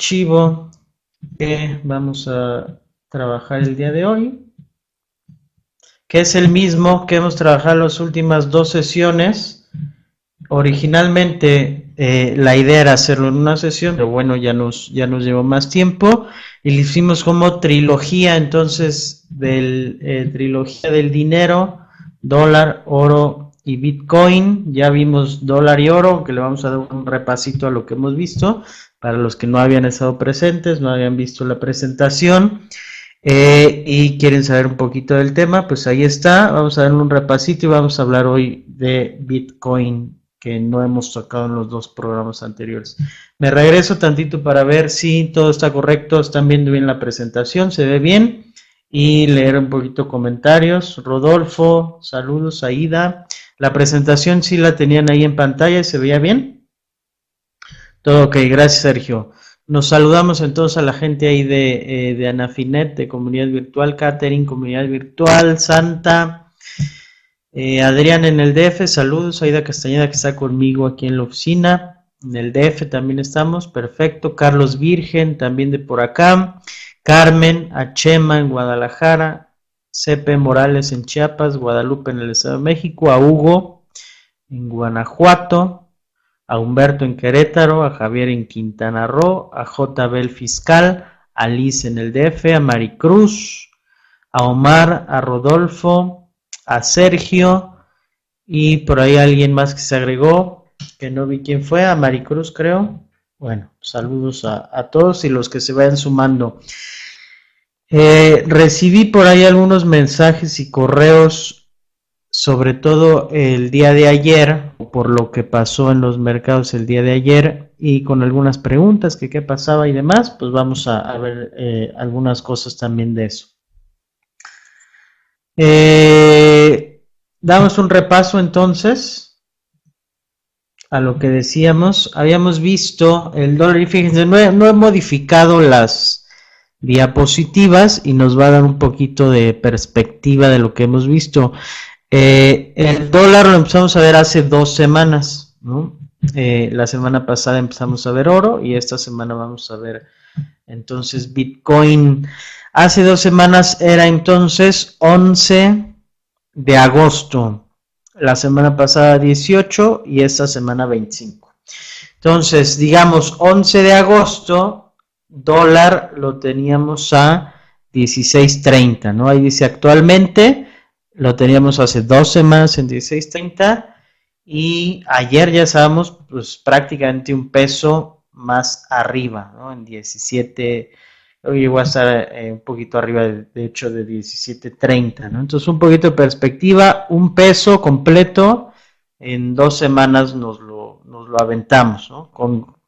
archivo que vamos a trabajar el día de hoy, que es el mismo que hemos trabajado las últimas dos sesiones. Originalmente eh, la idea era hacerlo en una sesión, pero bueno, ya nos, ya nos llevó más tiempo y lo hicimos como trilogía, entonces, del eh, trilogía del dinero, dólar, oro y Bitcoin. Ya vimos dólar y oro, que le vamos a dar un repasito a lo que hemos visto para los que no habían estado presentes, no habían visto la presentación eh, y quieren saber un poquito del tema, pues ahí está. Vamos a darle un repasito y vamos a hablar hoy de Bitcoin que no hemos tocado en los dos programas anteriores. Me regreso tantito para ver si todo está correcto, están viendo bien la presentación, se ve bien y leer un poquito comentarios. Rodolfo, saludos, Aida. La presentación sí la tenían ahí en pantalla y se veía bien. Todo ok, gracias Sergio. Nos saludamos entonces a la gente ahí de, eh, de Anafinet, de Comunidad Virtual, Catering, Comunidad Virtual, Santa, eh, Adrián en el DF, saludos, Aida Castañeda que está conmigo aquí en la oficina, en el DF también estamos, perfecto, Carlos Virgen también de por acá, Carmen, Achema en Guadalajara, CP Morales en Chiapas, Guadalupe en el Estado de México, a Hugo en Guanajuato, a Humberto en Querétaro, a Javier en Quintana Roo, a JB Fiscal, a Liz en el DF, a Maricruz, a Omar, a Rodolfo, a Sergio y por ahí alguien más que se agregó, que no vi quién fue, a Maricruz creo. Bueno, saludos a, todos y los que se vayan sumando. Eh, recibí por ahí algunos mensajes y correos sobre todo el día de ayer, por lo que pasó en los mercados el día de ayer y con algunas preguntas que qué pasaba y demás, pues vamos a, ver eh, algunas cosas también de eso. Eh, damos un repaso entonces a lo que decíamos. Habíamos visto el dólar y fíjense, no he modificado las diapositivas y nos va a dar un poquito de perspectiva de lo que hemos visto. Eh, el dólar lo empezamos a ver hace dos semanas, eh, la semana pasada empezamos a ver oro y esta semana vamos a ver entonces Bitcoin. Hace dos semanas era entonces 11 de agosto, la semana pasada 18 y esta semana 25. Entonces, digamos 11 de agosto, dólar lo teníamos a 16.30, ¿no? Ahí dice actualmente lo teníamos hace dos semanas en 16.30 y ayer ya estábamos pues prácticamente un peso más arriba, ¿no? En 17, hoy llegó a estar eh, un poquito arriba, de, hecho, de 17.30, ¿no? Entonces un poquito de perspectiva, un peso completo en dos semanas nos lo, nos lo aventamos, ¿no? Con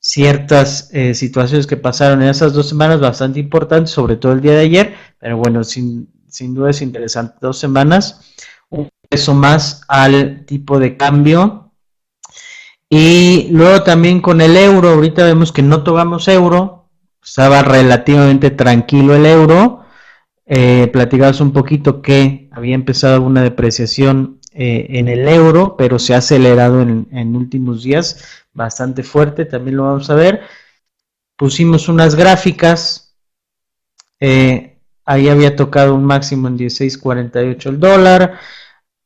ciertas eh, situaciones que pasaron en esas dos semanas bastante importantes, sobre todo el día de ayer, pero bueno, sin sin duda es interesante. Dos semanas, un peso más al tipo de cambio. Y luego también con el euro, ahorita vemos que no tocamos euro, estaba relativamente tranquilo el euro. Eh, platicamos un poquito que había empezado una depreciación eh, en el euro, pero se ha acelerado en, últimos días bastante fuerte, también lo vamos a ver. Pusimos unas gráficas. Eh, Ahí había tocado un máximo en 16.48 el dólar.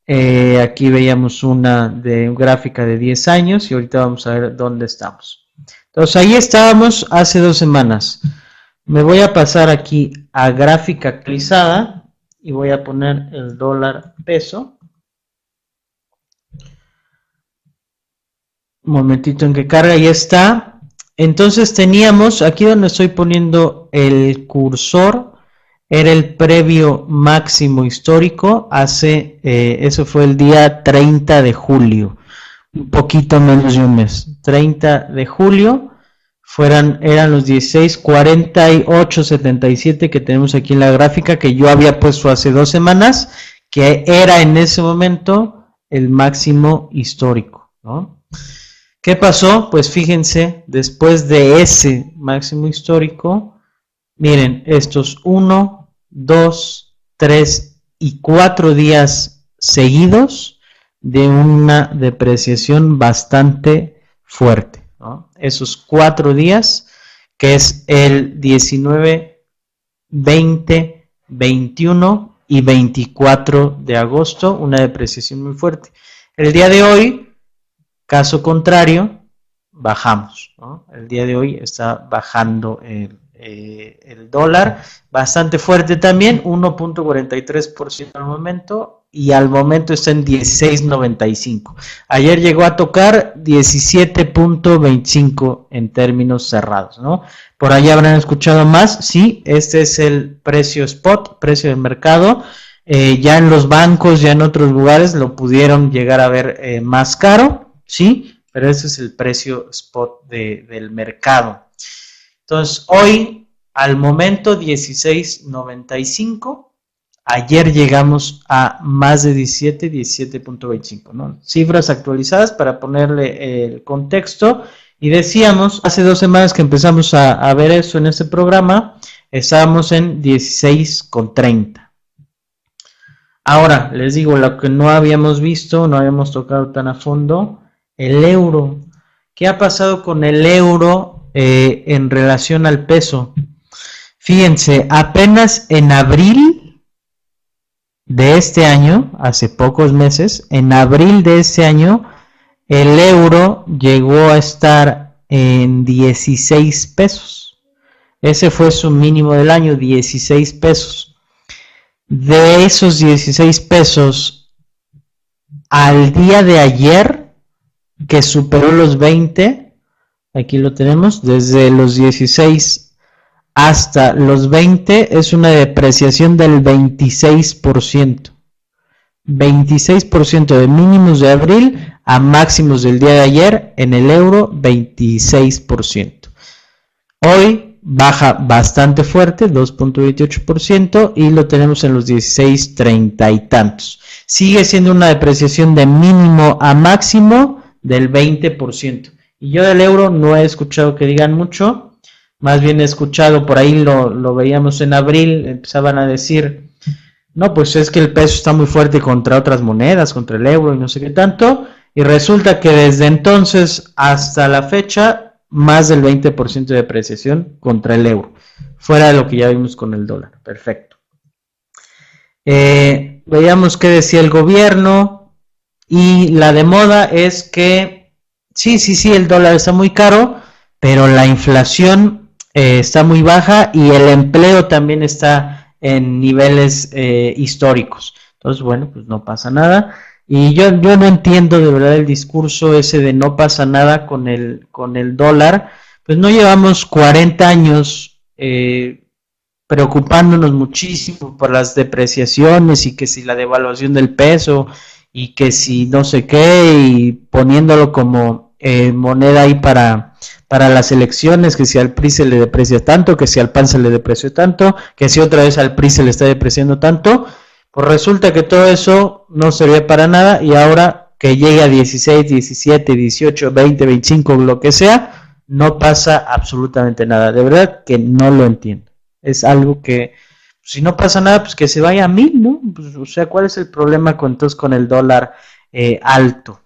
Eh, aquí veíamos una de gráfica de 10 años y ahorita vamos a ver dónde estamos. Entonces ahí estábamos hace dos semanas. Me voy a pasar aquí a gráfica actualizada y voy a poner el dólar peso. Momentito en que carga, ahí está. Entonces teníamos, aquí donde estoy poniendo el cursor, era el previo máximo histórico hace, eh, eso fue el día 30 de julio, un poquito menos de un mes, 30 de julio, fueran, eran los 16, 48, 77 que tenemos aquí en la gráfica que yo había puesto hace dos semanas, que era en ese momento el máximo histórico, ¿no? ¿Qué pasó? Pues fíjense, después de ese máximo histórico, Miren, estos 1, 2, 3 y 4 días seguidos de una depreciación bastante fuerte. Esos cuatro días que es el 19, 20, 21 y 24 de agosto, una depreciación muy fuerte. El día de hoy, caso contrario, bajamos. El día de hoy está bajando el, eh, dólar, bastante fuerte también, 1.43% al momento y al momento está en 16.95. Ayer llegó a tocar 17.25 en términos cerrados, ¿no? Por ahí habrán escuchado más, sí, este es el precio spot, precio de mercado. Eh, ya en los bancos, ya en otros lugares lo pudieron llegar a ver eh, más caro, sí, pero ese es el precio spot del mercado. Entonces, hoy, al momento 16.95, ayer llegamos a más de 17, 17.25, ¿no? Cifras actualizadas para ponerle el contexto. Y decíamos, hace dos semanas que empezamos a, a ver eso en este programa, estábamos en 16.30. Ahora, les digo, lo que no habíamos visto, no habíamos tocado tan a fondo, el euro. ¿Qué ha pasado con el euro eh, en relación al peso. Fíjense, apenas en abril de este año, hace pocos meses, en abril de este año, el euro llegó a estar en 16 pesos. Ese fue su mínimo del año, 16 pesos. De esos 16 pesos, al día de ayer, que superó los 20, Aquí lo tenemos, desde los 16 hasta los 20 es una depreciación del 26%. 26% de mínimos de abril a máximos del día de ayer en el euro 26%. Hoy baja bastante fuerte, 2.28% y lo tenemos en los 16.30 y tantos. Sigue siendo una depreciación de mínimo a máximo del 20%. Y yo del euro no he escuchado que digan mucho, más bien he escuchado, por ahí lo, veíamos en abril, empezaban a decir, no, pues es que el peso está muy fuerte contra otras monedas, contra el euro y no sé qué tanto, y resulta que desde entonces hasta la fecha, más del 20% de depreciación contra el euro, fuera de lo que ya vimos con el dólar. Perfecto. Eh, veíamos qué decía el gobierno y la de moda es que Sí, sí, sí, el dólar está muy caro, pero la inflación eh, está muy baja y el empleo también está en niveles eh, históricos. Entonces, bueno, pues no pasa nada. Y yo, yo no entiendo de verdad el discurso ese de no pasa nada con el, con el dólar. Pues no llevamos 40 años eh, preocupándonos muchísimo por las depreciaciones y que si la devaluación del peso y que si no sé qué y poniéndolo como eh, moneda ahí para, para las elecciones, que si al PRI se le deprecia tanto, que si al PAN se le depreció tanto, que si otra vez al PRI se le está depreciando tanto, pues resulta que todo eso no sirve para nada y ahora que llegue a 16, 17, 18, 20, 25, lo que sea, no pasa absolutamente nada. De verdad que no lo entiendo. Es algo que, si no pasa nada, pues que se vaya a mil, ¿no? Pues, o sea, ¿cuál es el problema con, entonces con el dólar eh, alto?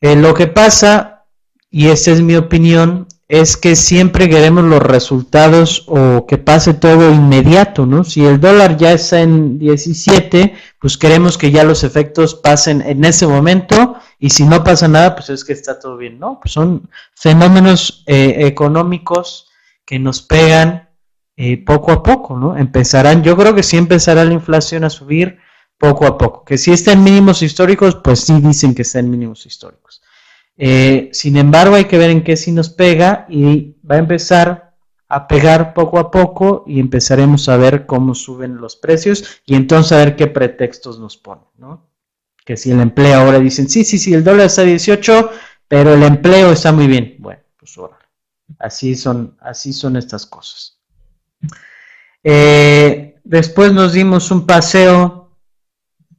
Eh, lo que pasa, y esta es mi opinión, es que siempre queremos los resultados o que pase todo inmediato, ¿no? Si el dólar ya está en 17, pues queremos que ya los efectos pasen en ese momento y si no pasa nada, pues es que está todo bien, ¿no? Pues son fenómenos eh, económicos que nos pegan eh, poco a poco, ¿no? Empezarán, yo creo que sí empezará la inflación a subir poco a poco. Que si está en mínimos históricos, pues sí dicen que está en mínimos históricos. Eh, sin embargo, hay que ver en qué sí nos pega y va a empezar a pegar poco a poco y empezaremos a ver cómo suben los precios y entonces a ver qué pretextos nos ponen, ¿no? Que si el empleo ahora dicen, sí, sí, sí, el dólar está a 18, pero el empleo está muy bien. Bueno, pues ahora, así son, así son estas cosas. Eh, después nos dimos un paseo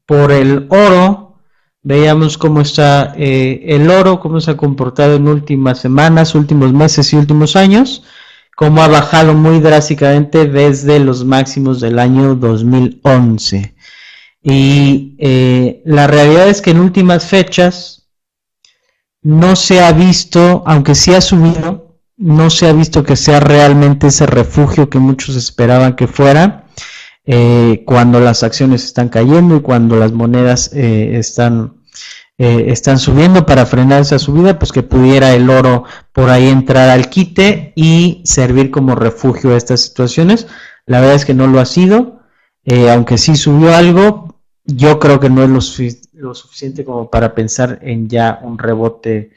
por el oro. Veíamos cómo está eh, el oro, cómo se ha comportado en últimas semanas, últimos meses y últimos años, cómo ha bajado muy drásticamente desde los máximos del año 2011. Y eh, la realidad es que en últimas fechas no se ha visto, aunque sí ha subido, no se ha visto que sea realmente ese refugio que muchos esperaban que fuera eh, cuando las acciones están cayendo y cuando las monedas eh, están, eh, están subiendo para frenar esa subida, pues que pudiera el oro por ahí entrar al quite y servir como refugio a estas situaciones. La verdad es que no lo ha sido, aunque sí subió algo, yo creo que no es lo, lo suficiente como para pensar en ya un rebote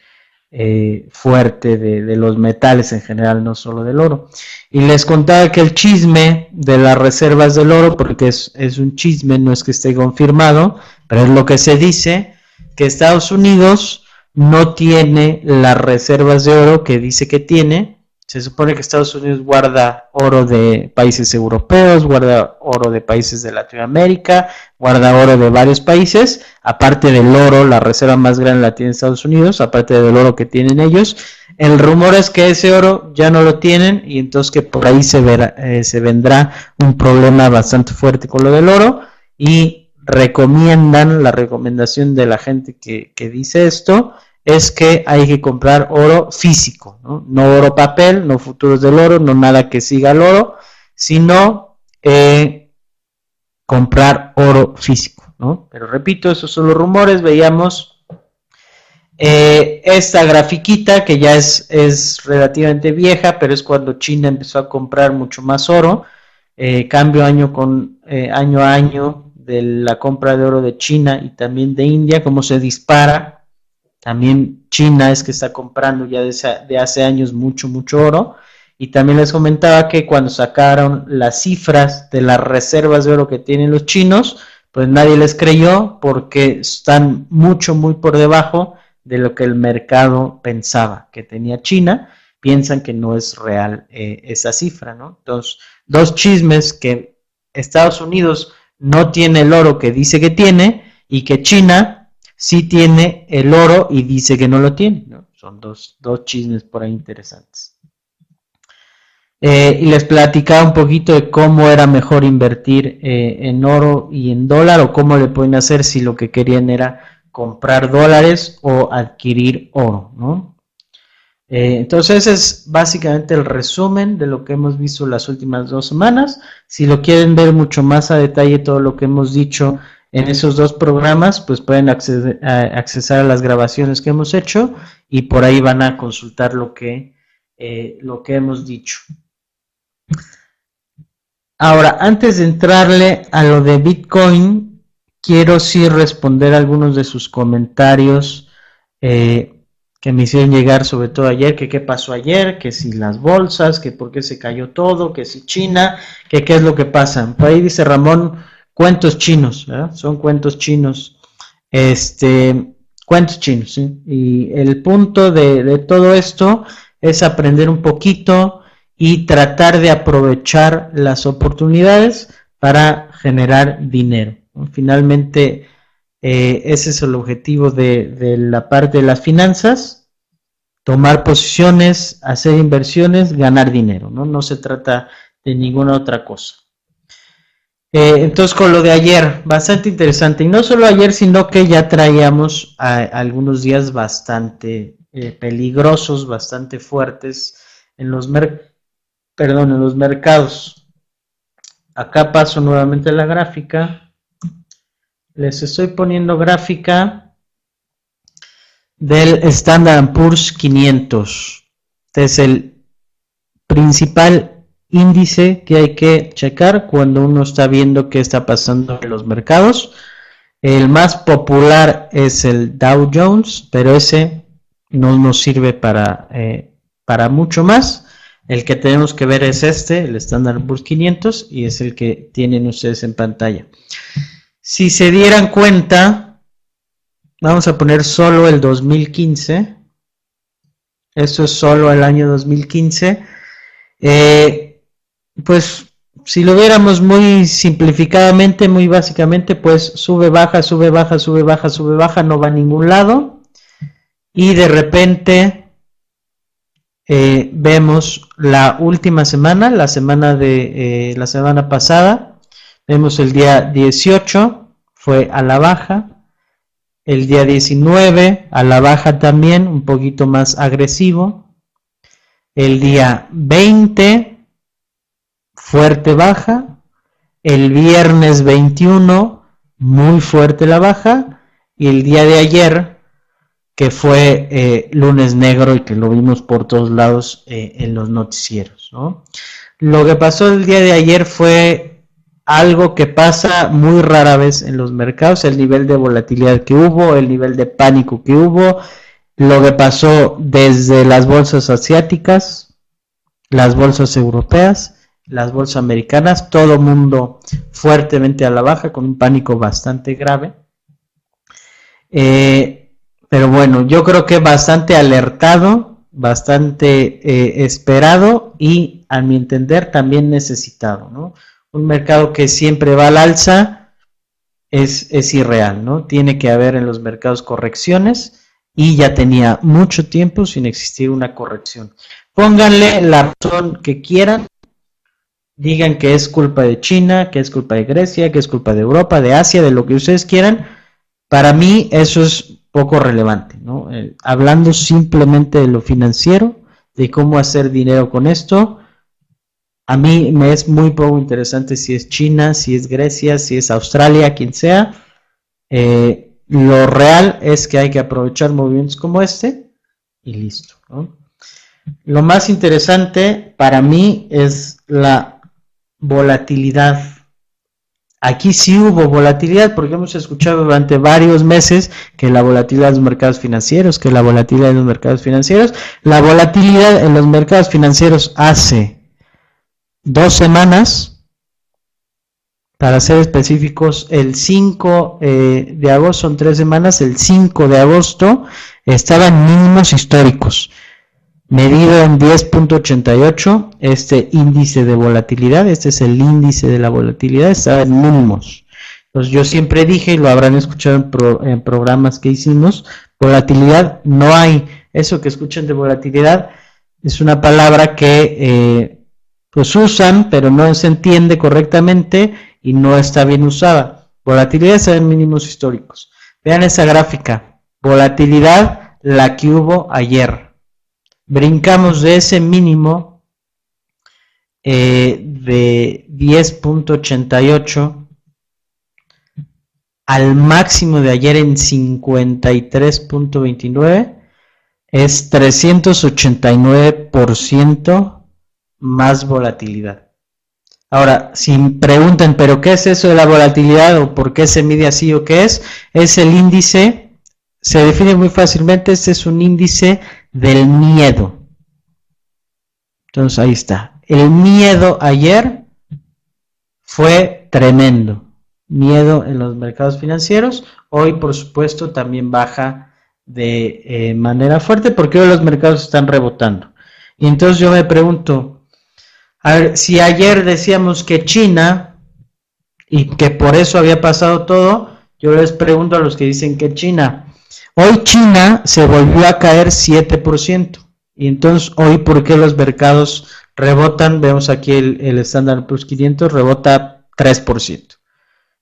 eh, fuerte de, los metales en general, no solo del oro. Y les contaba que el chisme de las reservas del oro, porque es, es un chisme, no es que esté confirmado, pero es lo que se dice, que Estados Unidos no tiene las reservas de oro que dice que tiene, se supone que Estados Unidos guarda oro de países europeos, guarda oro de países de Latinoamérica, guarda oro de varios países, aparte del oro, la reserva más grande la tiene Estados Unidos, aparte del oro que tienen ellos. El rumor es que ese oro ya no lo tienen y entonces que por ahí se, verá, eh, se vendrá un problema bastante fuerte con lo del oro y recomiendan la recomendación de la gente que, que dice esto es que hay que comprar oro físico, ¿no? oro papel, no futuros del oro, no nada que siga el oro, sino eh, comprar oro físico, ¿no? Pero repito, esos son los rumores, veíamos eh, esta grafiquita que ya es, es, relativamente vieja, pero es cuando China empezó a comprar mucho más oro, eh, cambio año con año a año de la compra de oro de China y también de India, cómo se dispara también China es que está comprando ya de, hace años mucho, mucho oro. Y también les comentaba que cuando sacaron las cifras de las reservas de oro que tienen los chinos, pues nadie les creyó porque están mucho, muy por debajo de lo que el mercado pensaba que tenía China. Piensan que no es real eh, esa cifra, ¿no? Entonces, dos chismes que Estados Unidos no tiene el oro que dice que tiene y que China sí tiene el oro y dice que no lo tiene. Son dos, dos, chismes por ahí interesantes. Eh, y les platicaba un poquito de cómo era mejor invertir eh, en oro y en dólar o cómo le pueden hacer si lo que querían era comprar dólares o adquirir oro. ¿no? Eh, entonces es básicamente el resumen de lo que hemos visto las últimas dos semanas. Si lo quieren ver mucho más a detalle todo lo que hemos dicho en esos dos programas, pues pueden acceder, a, accesar a las grabaciones que hemos hecho y por ahí van a consultar lo que, eh, lo que hemos dicho. Ahora, antes de entrarle a lo de Bitcoin, quiero sí responder algunos de sus comentarios eh, que me hicieron llegar, sobre todo ayer, que qué pasó ayer, que si las bolsas, que por qué se cayó todo, que si China, que qué es lo que pasa. Por ahí dice Ramón, cuentos chinos, son cuentos chinos, este, cuentos chinos, y el punto de, todo esto es aprender un poquito y tratar de aprovechar las oportunidades para generar dinero. Finalmente, eh, ese es el objetivo de, de, la parte de las finanzas, tomar posiciones, hacer inversiones, ganar dinero, ¿no? No se trata de ninguna otra cosa. Eh, entonces, con lo de ayer, bastante interesante. Y no solo ayer, sino que ya traíamos algunos días bastante eh, peligrosos, bastante fuertes en los, perdón, en los mercados. Acá paso nuevamente la gráfica. Les estoy poniendo gráfica del Standard Poor's 500. Este es el principal índice que hay que checar cuando uno está viendo qué está pasando en los mercados. El más popular es el Dow Jones, pero ese no nos sirve para, eh, para mucho más. El que tenemos que ver es este, el Standard Poor's 500, y es el que tienen ustedes en pantalla. Si se dieran cuenta, vamos a poner solo el 2015. Esto es solo el año 2015. Eh, pues si lo viéramos muy simplificadamente, muy básicamente, pues sube, baja, sube, baja, sube, baja, sube, baja, no va a ningún lado. Y de repente eh, vemos la última semana, la semana de eh, la semana pasada, vemos el día 18, fue a la baja. El día 19 a la baja también, un poquito más agresivo. El día 20, fuerte baja. El viernes 21, muy fuerte la baja. Y el día de ayer, que fue eh, lunes negro y que lo vimos por todos lados eh, en los noticieros. Lo que pasó el día de ayer fue algo que pasa muy rara vez en los mercados, el nivel de volatilidad que hubo, el nivel de pánico que hubo, lo que pasó desde las bolsas asiáticas, las bolsas europeas, las bolsas americanas, todo mundo fuertemente a la baja con un pánico bastante grave. Eh, pero bueno, yo creo que bastante alertado, bastante eh, esperado y a mi entender también necesitado, ¿no? Un mercado que siempre va al alza es, es irreal, ¿no? Tiene que haber en los mercados correcciones y ya tenía mucho tiempo sin existir una corrección. Pónganle la razón que quieran, digan que es culpa de China, que es culpa de Grecia, que es culpa de Europa, de Asia, de lo que ustedes quieran. Para mí eso es poco relevante. Eh, hablando simplemente de lo financiero, de cómo hacer dinero con esto, a mí me es muy poco interesante si es China, si es Grecia, si es Australia, quien sea. Eh, lo real es que hay que aprovechar movimientos como este y listo. Lo más interesante para mí es la volatilidad. Aquí sí hubo volatilidad porque hemos escuchado durante varios meses que la volatilidad de los mercados financieros, que la volatilidad de los mercados financieros, la volatilidad en los mercados financieros hace dos semanas para ser específicos, el 5 eh, de agosto, son tres semanas, el 5 de agosto estaba en mínimos históricos, medido en 10.88, este índice de volatilidad, este es el índice de la volatilidad, estaba en mínimos. Entonces yo siempre dije, y lo habrán escuchado en, programas que hicimos, volatilidad no hay. Eso que escuchan de volatilidad es una palabra que eh, pues usan, pero no se entiende correctamente y no está bien usada. Volatilidad en mínimos históricos. Vean esa gráfica. Volatilidad, la que hubo ayer. Brincamos de ese mínimo eh, de 10.88 al máximo de ayer en 53.29 es 389% más volatilidad. Ahora, si preguntan, ¿pero qué es eso de la volatilidad o por qué se mide así o qué es? Es el índice, se define muy fácilmente, este es un índice del miedo. Entonces ahí está. El miedo ayer fue tremendo. Miedo en los mercados financieros. Hoy, por supuesto, también baja de eh, manera fuerte porque hoy los mercados están rebotando. Y entonces yo me pregunto, si ayer decíamos que China y que por eso había pasado todo, yo les pregunto a los que dicen que China. Hoy China se volvió a caer 7%. Y entonces hoy, ¿por qué los mercados rebotan? Vemos aquí el, Standard Plus 500 rebota 3%.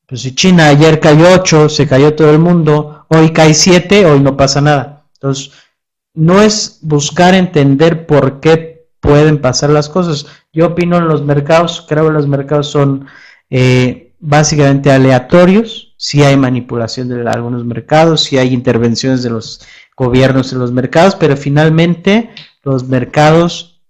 Pues si China ayer cayó 8, se cayó todo el mundo, hoy cae 7, hoy no pasa nada. Entonces, no es buscar entender por qué pueden pasar las cosas. Yo opino en los mercados, creo que los mercados son eh, básicamente aleatorios, si hay manipulación de algunos mercados, si hay intervenciones de los gobiernos en los mercados, pero finalmente los mercados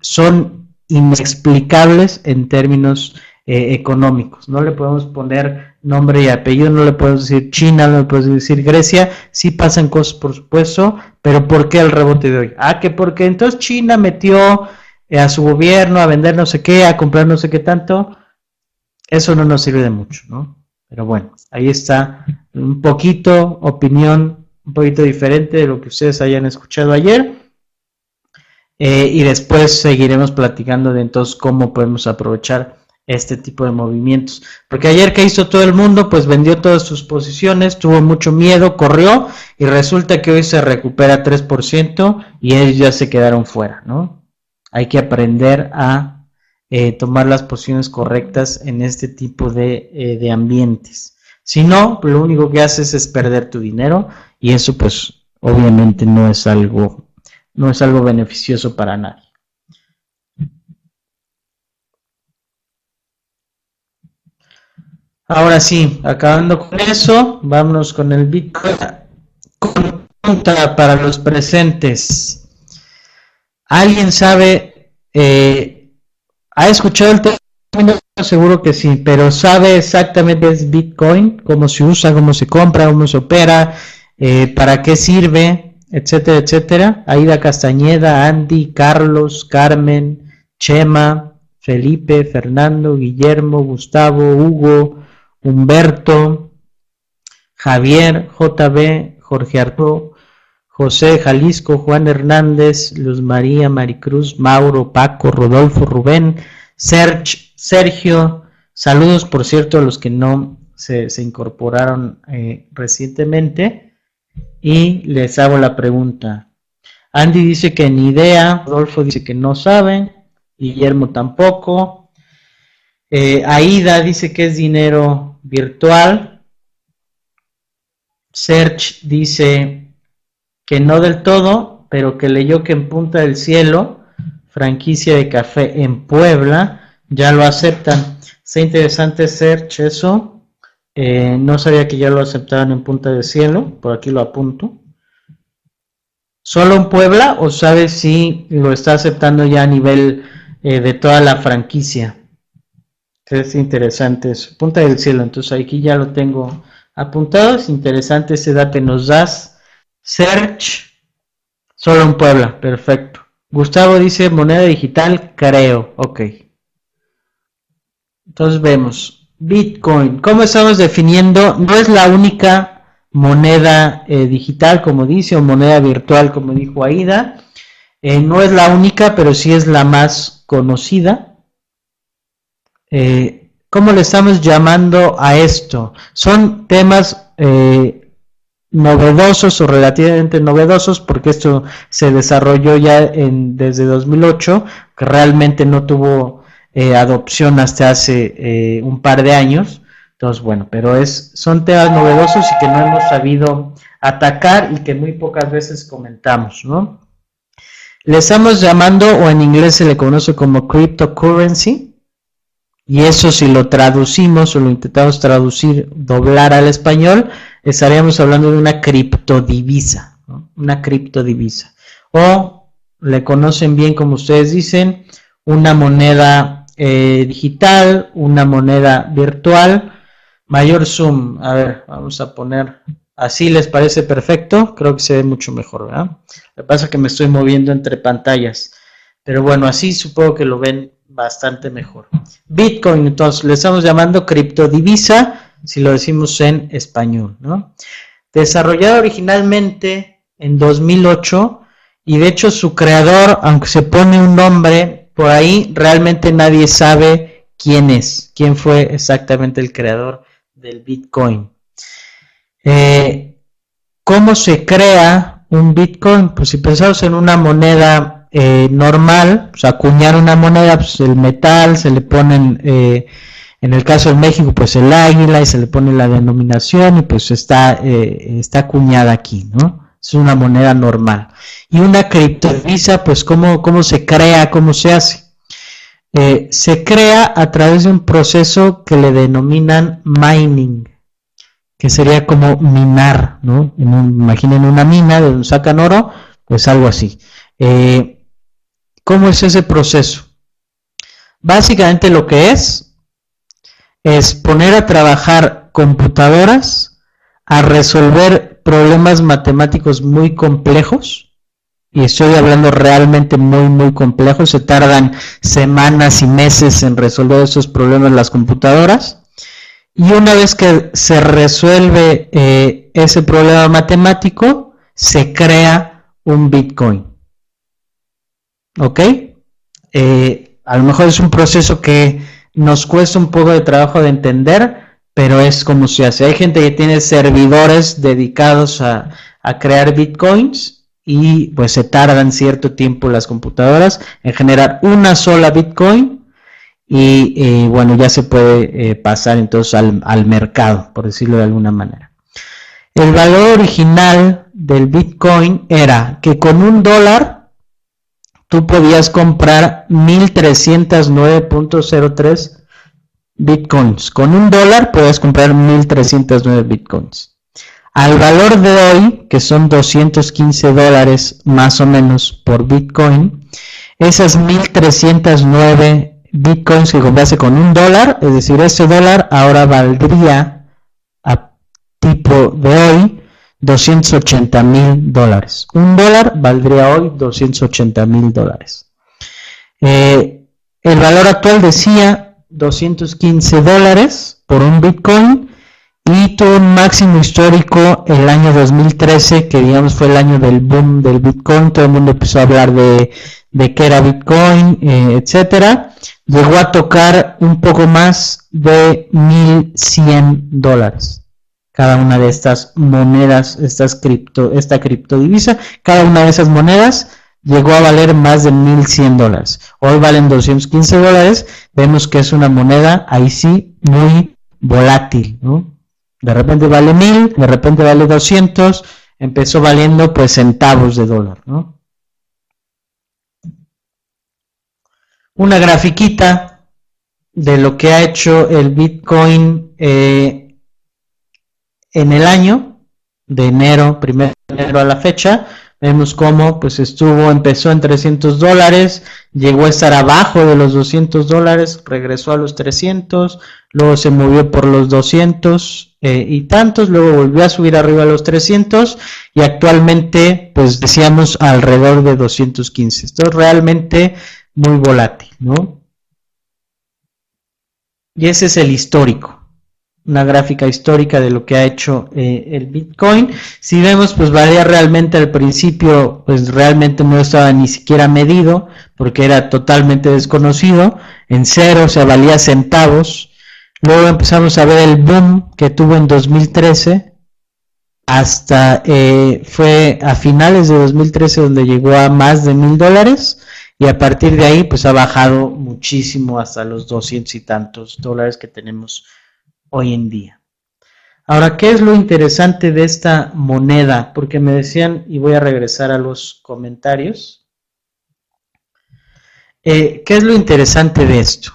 son inexplicables en términos eh, económicos. No le podemos poner nombre y apellido, no le podemos decir China, no le podemos decir Grecia, sí pasan cosas por supuesto, pero ¿por qué el rebote de hoy? Ah, que porque entonces China metió eh, a su gobierno a vender no sé qué, a comprar no sé qué tanto, eso no nos sirve de mucho, ¿no? Pero bueno, ahí está un poquito opinión, un poquito diferente de lo que ustedes hayan escuchado ayer. Eh, y después seguiremos platicando de entonces cómo podemos aprovechar este tipo de movimientos. Porque ayer que hizo todo el mundo, pues vendió todas sus posiciones, tuvo mucho miedo, corrió y resulta que hoy se recupera 3% y ellos ya se quedaron fuera, ¿no? Hay que aprender a eh, tomar las posiciones correctas en este tipo de, eh, de ambientes. Si no, lo único que haces es perder tu dinero y eso pues obviamente no es algo no es algo beneficioso para nadie. Ahora sí, acabando con eso, vámonos con el Bitcoin. Contra para los presentes. ¿Alguien sabe, eh, ha escuchado el término? Seguro que sí, pero sabe exactamente qué es Bitcoin, cómo se usa, cómo se compra, cómo se opera, eh, para qué sirve, etcétera, etcétera. Aida Castañeda, Andy, Carlos, Carmen, Chema, Felipe, Fernando, Guillermo, Gustavo, Hugo, Humberto, Javier, JB, Jorge Arturo, José, Jalisco, Juan Hernández, Luz María, Maricruz, Mauro, Paco, Rodolfo, Rubén, Serge, Sergio. Saludos, por cierto, a los que no se, incorporaron eh, recientemente. Y les hago la pregunta. Andy dice que ni idea, Rodolfo dice que no sabe, Guillermo tampoco. Eh, Aida dice que es dinero virtual. Search dice que no del todo, pero que leyó que en Punta del Cielo, franquicia de café en Puebla, ya lo aceptan. Está interesante Search eso. Eh, no sabía que ya lo aceptaban en Punta del Cielo, por aquí lo apunto. ¿Solo en Puebla o sabes si lo está aceptando ya a nivel eh, de toda la franquicia? Es interesante eso. Punta del cielo, entonces aquí ya lo tengo apuntado. Es interesante ese dato que nos das. Search, solo en Puebla, perfecto. Gustavo dice moneda digital, creo, ok. Entonces vemos, Bitcoin, ¿cómo estamos definiendo? No es la única moneda eh, digital, como dice, o moneda virtual, como dijo Aida. Eh, no es la única, pero sí es la más conocida. Eh, ¿cómo le estamos llamando a esto? Son temas novedosos o relativamente novedosos porque esto se desarrolló ya en, desde 2008, que realmente no tuvo eh, adopción hasta hace un par de años. Entonces, bueno, pero es, son temas novedosos y que no hemos sabido atacar y que muy pocas veces comentamos, ¿no? Le estamos llamando, o en inglés se le conoce como cryptocurrency, y eso si lo traducimos o lo intentamos traducir, doblar al español, estaríamos hablando de una criptodivisa, una criptodivisa. O le conocen bien como ustedes dicen, una moneda eh, digital, una moneda virtual. Mayor zoom, a ver, vamos a poner así, ¿les parece perfecto? Creo que se ve mucho mejor, ¿verdad? Lo que pasa es que me estoy moviendo entre pantallas. Pero bueno, así supongo que lo ven bastante mejor. Bitcoin, entonces, le estamos llamando criptodivisa, si lo decimos en español, ¿no? Desarrollado originalmente en 2008 y de hecho su creador, aunque se pone un nombre por ahí, realmente nadie sabe quién es, quién fue exactamente el creador del Bitcoin. Eh, ¿Cómo se crea un Bitcoin? Pues si pensamos en una moneda eh, normal, pues acuñar una moneda, pues el metal, se le ponen, eh, en el caso de México, pues el águila y se le pone la denominación y pues está, eh, está acuñada aquí, ¿no? Es una moneda normal. Y una criptovisa, pues ¿cómo, cómo se crea, cómo se hace? se crea a través de un proceso que le denominan mining, que sería como minar, ¿no? imaginen una mina de donde sacan oro, pues algo así. Eh, ¿Cómo es ese proceso? Básicamente lo que es es poner a trabajar computadoras a resolver problemas matemáticos muy complejos. Y estoy hablando realmente muy, muy complejos. Se tardan semanas y meses en resolver esos problemas las computadoras. Y una vez que se resuelve eh, ese problema matemático, se crea un Bitcoin. ¿Ok? Eh, a lo mejor es un proceso que nos cuesta un poco de trabajo de entender, pero es como se hace. Hay gente que tiene servidores dedicados a, crear bitcoins y pues se tardan cierto tiempo las computadoras en generar una sola bitcoin y eh, bueno, ya se puede eh, pasar entonces al, al, mercado, por decirlo de alguna manera. El valor original del bitcoin era que con un dólar tú podías comprar 1309.03 bitcoins. Con un dólar puedes comprar 1309 bitcoins. Al valor de hoy, que son 215 dólares más o menos por bitcoin, esas 1309 bitcoins que compraste con un dólar, es decir, ese dólar ahora valdría a tipo de hoy 280 mil dólares. Un dólar valdría hoy 280 mil dólares. Eh, el valor actual decía 215 dólares por un bitcoin y tuvo un máximo histórico el año 2013, que digamos fue el año del boom del Bitcoin, todo el mundo empezó a hablar de, de qué era Bitcoin, eh, etcétera. Llegó a tocar un poco más de 1100 dólares. Cada una de estas monedas, estas cripto, esta criptodivisa, cada una de esas monedas llegó a valer más de 1100 dólares. Hoy valen 215 dólares. Vemos que es una moneda ahí sí muy volátil, ¿no? De repente vale mil, de repente vale 200, empezó valiendo pues centavos de dólar, ¿no? Una grafiquita de lo que ha hecho el Bitcoin eh, en el año, de enero, primero de enero a la fecha, Vemos cómo pues estuvo, empezó en 300 dólares, llegó a estar abajo de los 200 dólares, regresó a los 300, luego se movió por los 200 eh, y tantos, luego volvió a subir arriba a los 300 y actualmente pues decíamos alrededor de 215. Esto es realmente muy volátil, ¿no? Y ese es el histórico una gráfica histórica de lo que ha hecho eh, el Bitcoin. Si vemos, pues valía realmente al principio, pues realmente no estaba ni siquiera medido, porque era totalmente desconocido, en cero, o sea, valía centavos. Luego empezamos a ver el boom que tuvo en 2013, hasta eh, fue a finales de 2013 donde llegó a más de mil dólares y a partir de ahí pues ha bajado muchísimo hasta los doscientos y tantos dólares que tenemos hoy en día. Ahora, ¿qué es lo interesante de esta moneda? Porque me decían, y voy a regresar a los comentarios, eh, ¿qué es lo interesante de esto?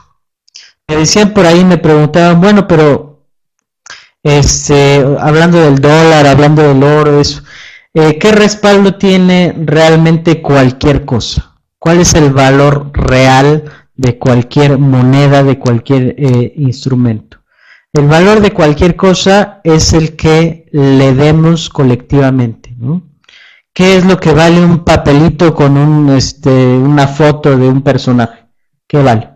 Me decían por ahí, me preguntaban, bueno, pero este, hablando del dólar, hablando del oro, eso, eh, ¿qué respaldo tiene realmente cualquier cosa? ¿Cuál es el valor real de cualquier moneda, de cualquier eh, instrumento? El valor de cualquier cosa es el que le demos colectivamente. ¿Qué es lo que vale un papelito con un, este, una foto de un personaje? ¿Qué vale?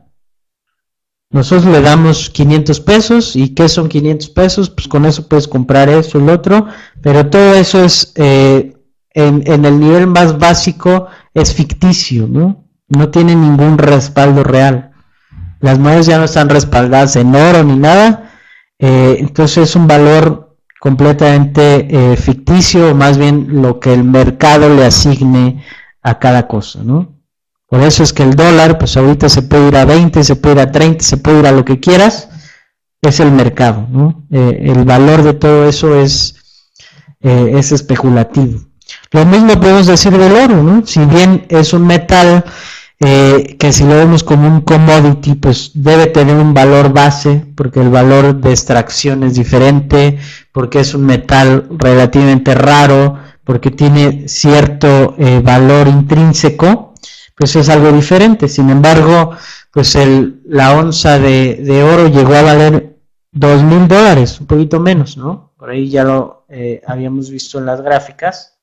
Nosotros le damos 500 pesos y ¿qué son 500 pesos? Pues con eso puedes comprar eso, el otro, pero todo eso es eh, en, en, el nivel más básico es ficticio, ¿no? No tiene ningún respaldo real. Las monedas ya no están respaldadas en oro ni nada, eh, entonces es un valor completamente eh, ficticio, o más bien lo que el mercado le asigne a cada cosa, ¿no? Por eso es que el dólar, pues ahorita se puede ir a 20, se puede ir a 30, se puede ir a lo que quieras, es el mercado, ¿no? Eh, el valor de todo eso es, es especulativo. Lo mismo podemos decir del oro, ¿no? Si bien es un metal eh, que si lo vemos como un commodity, pues debe tener un valor base, porque el valor de extracción es diferente, porque es un metal relativamente raro, porque tiene cierto eh, valor intrínseco, pues es algo diferente. Sin embargo, pues el, la onza de, oro llegó a valer dos mil dólares, un poquito menos, ¿no? Por ahí ya lo eh, habíamos visto en las gráficas.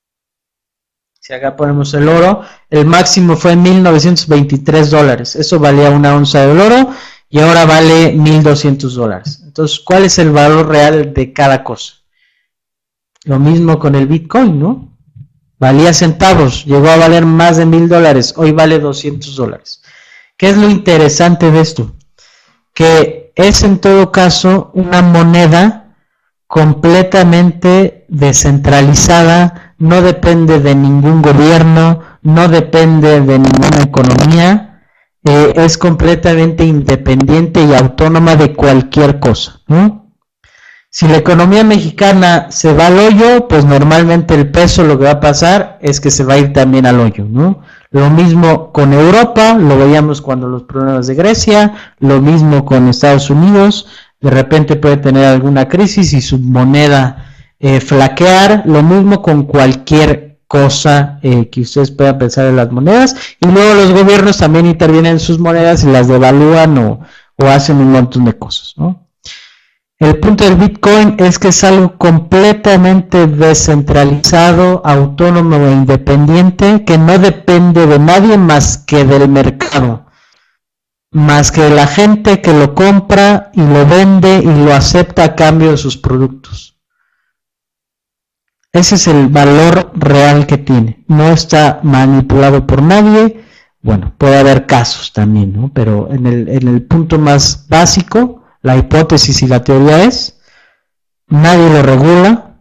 Si acá ponemos el oro, el máximo fue 1923 dólares. Eso valía una onza de oro y ahora vale 1200 dólares. Entonces, ¿cuál es el valor real de cada cosa? Lo mismo con el Bitcoin, ¿no? Valía centavos, llegó a valer más de mil dólares, hoy vale 200 dólares. ¿Qué es lo interesante de esto? Que es en todo caso una moneda completamente descentralizada no depende de ningún gobierno, no depende de ninguna economía, eh, es completamente independiente y autónoma de cualquier cosa. Si la economía mexicana se va al hoyo, pues normalmente el peso lo que va a pasar es que se va a ir también al hoyo. ¿no? Lo mismo con Europa, lo veíamos cuando los problemas de Grecia, lo mismo con Estados Unidos, de repente puede tener alguna crisis y su moneda eh, flaquear, lo mismo con cualquier cosa eh, que ustedes puedan pensar en las monedas, y luego los gobiernos también intervienen en sus monedas y las devalúan o, o hacen un montón de cosas, ¿no? El punto del Bitcoin es que es algo completamente descentralizado, autónomo e independiente, que no depende de nadie más que del mercado, más que de la gente que lo compra y lo vende y lo acepta a cambio de sus productos. Ese es el valor real que tiene. No está manipulado por nadie. Bueno, puede haber casos también, ¿no? Pero en el, punto más básico, la hipótesis y la teoría es, nadie lo regula,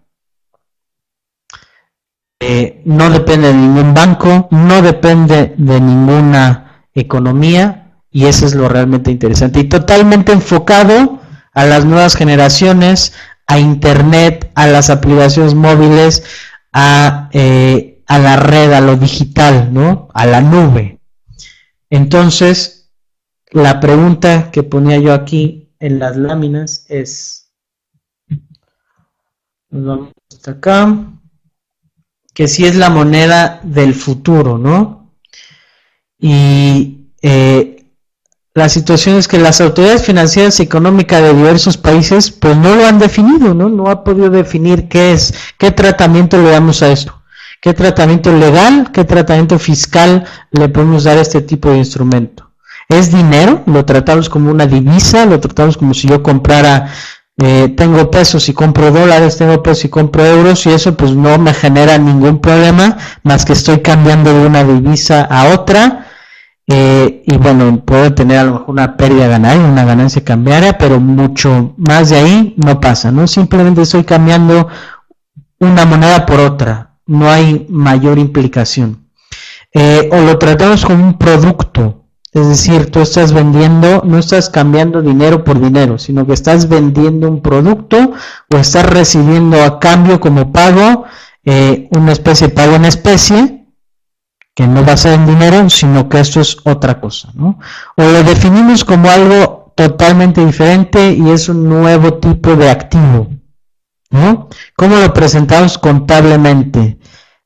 eh, no depende de ningún banco, no depende de ninguna economía y eso es lo realmente interesante y totalmente enfocado a las nuevas generaciones, a Internet, a las aplicaciones móviles, a, eh, a la red, a lo digital, ¿no? A la nube. Entonces, la pregunta que ponía yo aquí en las láminas es, nos vamos hasta acá, que si es la moneda del futuro, ¿no? Y eh, la situación es que las autoridades financieras y económicas de diversos países pues no lo han definido, ¿no? No ha podido definir qué es, qué tratamiento le damos a esto, qué tratamiento legal, qué tratamiento fiscal le podemos dar a este tipo de instrumento es dinero, lo tratamos como una divisa, lo tratamos como si yo comprara, eh, tengo pesos y compro dólares, tengo pesos y compro euros y eso pues no me genera ningún problema, más que estoy cambiando de una divisa a otra. Eh, y bueno, puedo tener a lo mejor una pérdida ganaria, una ganancia cambiaria, pero mucho más de ahí no pasa, ¿no? Simplemente estoy cambiando una moneda por otra, no hay mayor implicación. Eh, o lo tratamos como un producto, es decir, tú estás vendiendo, no estás cambiando dinero por dinero, sino que estás vendiendo un producto o estás recibiendo a cambio como pago eh, una especie de pago en especie, que no va a ser en dinero, sino que esto es otra cosa, ¿no? O lo definimos como algo totalmente diferente y es un nuevo tipo de activo, ¿no? ¿Cómo lo presentamos contablemente?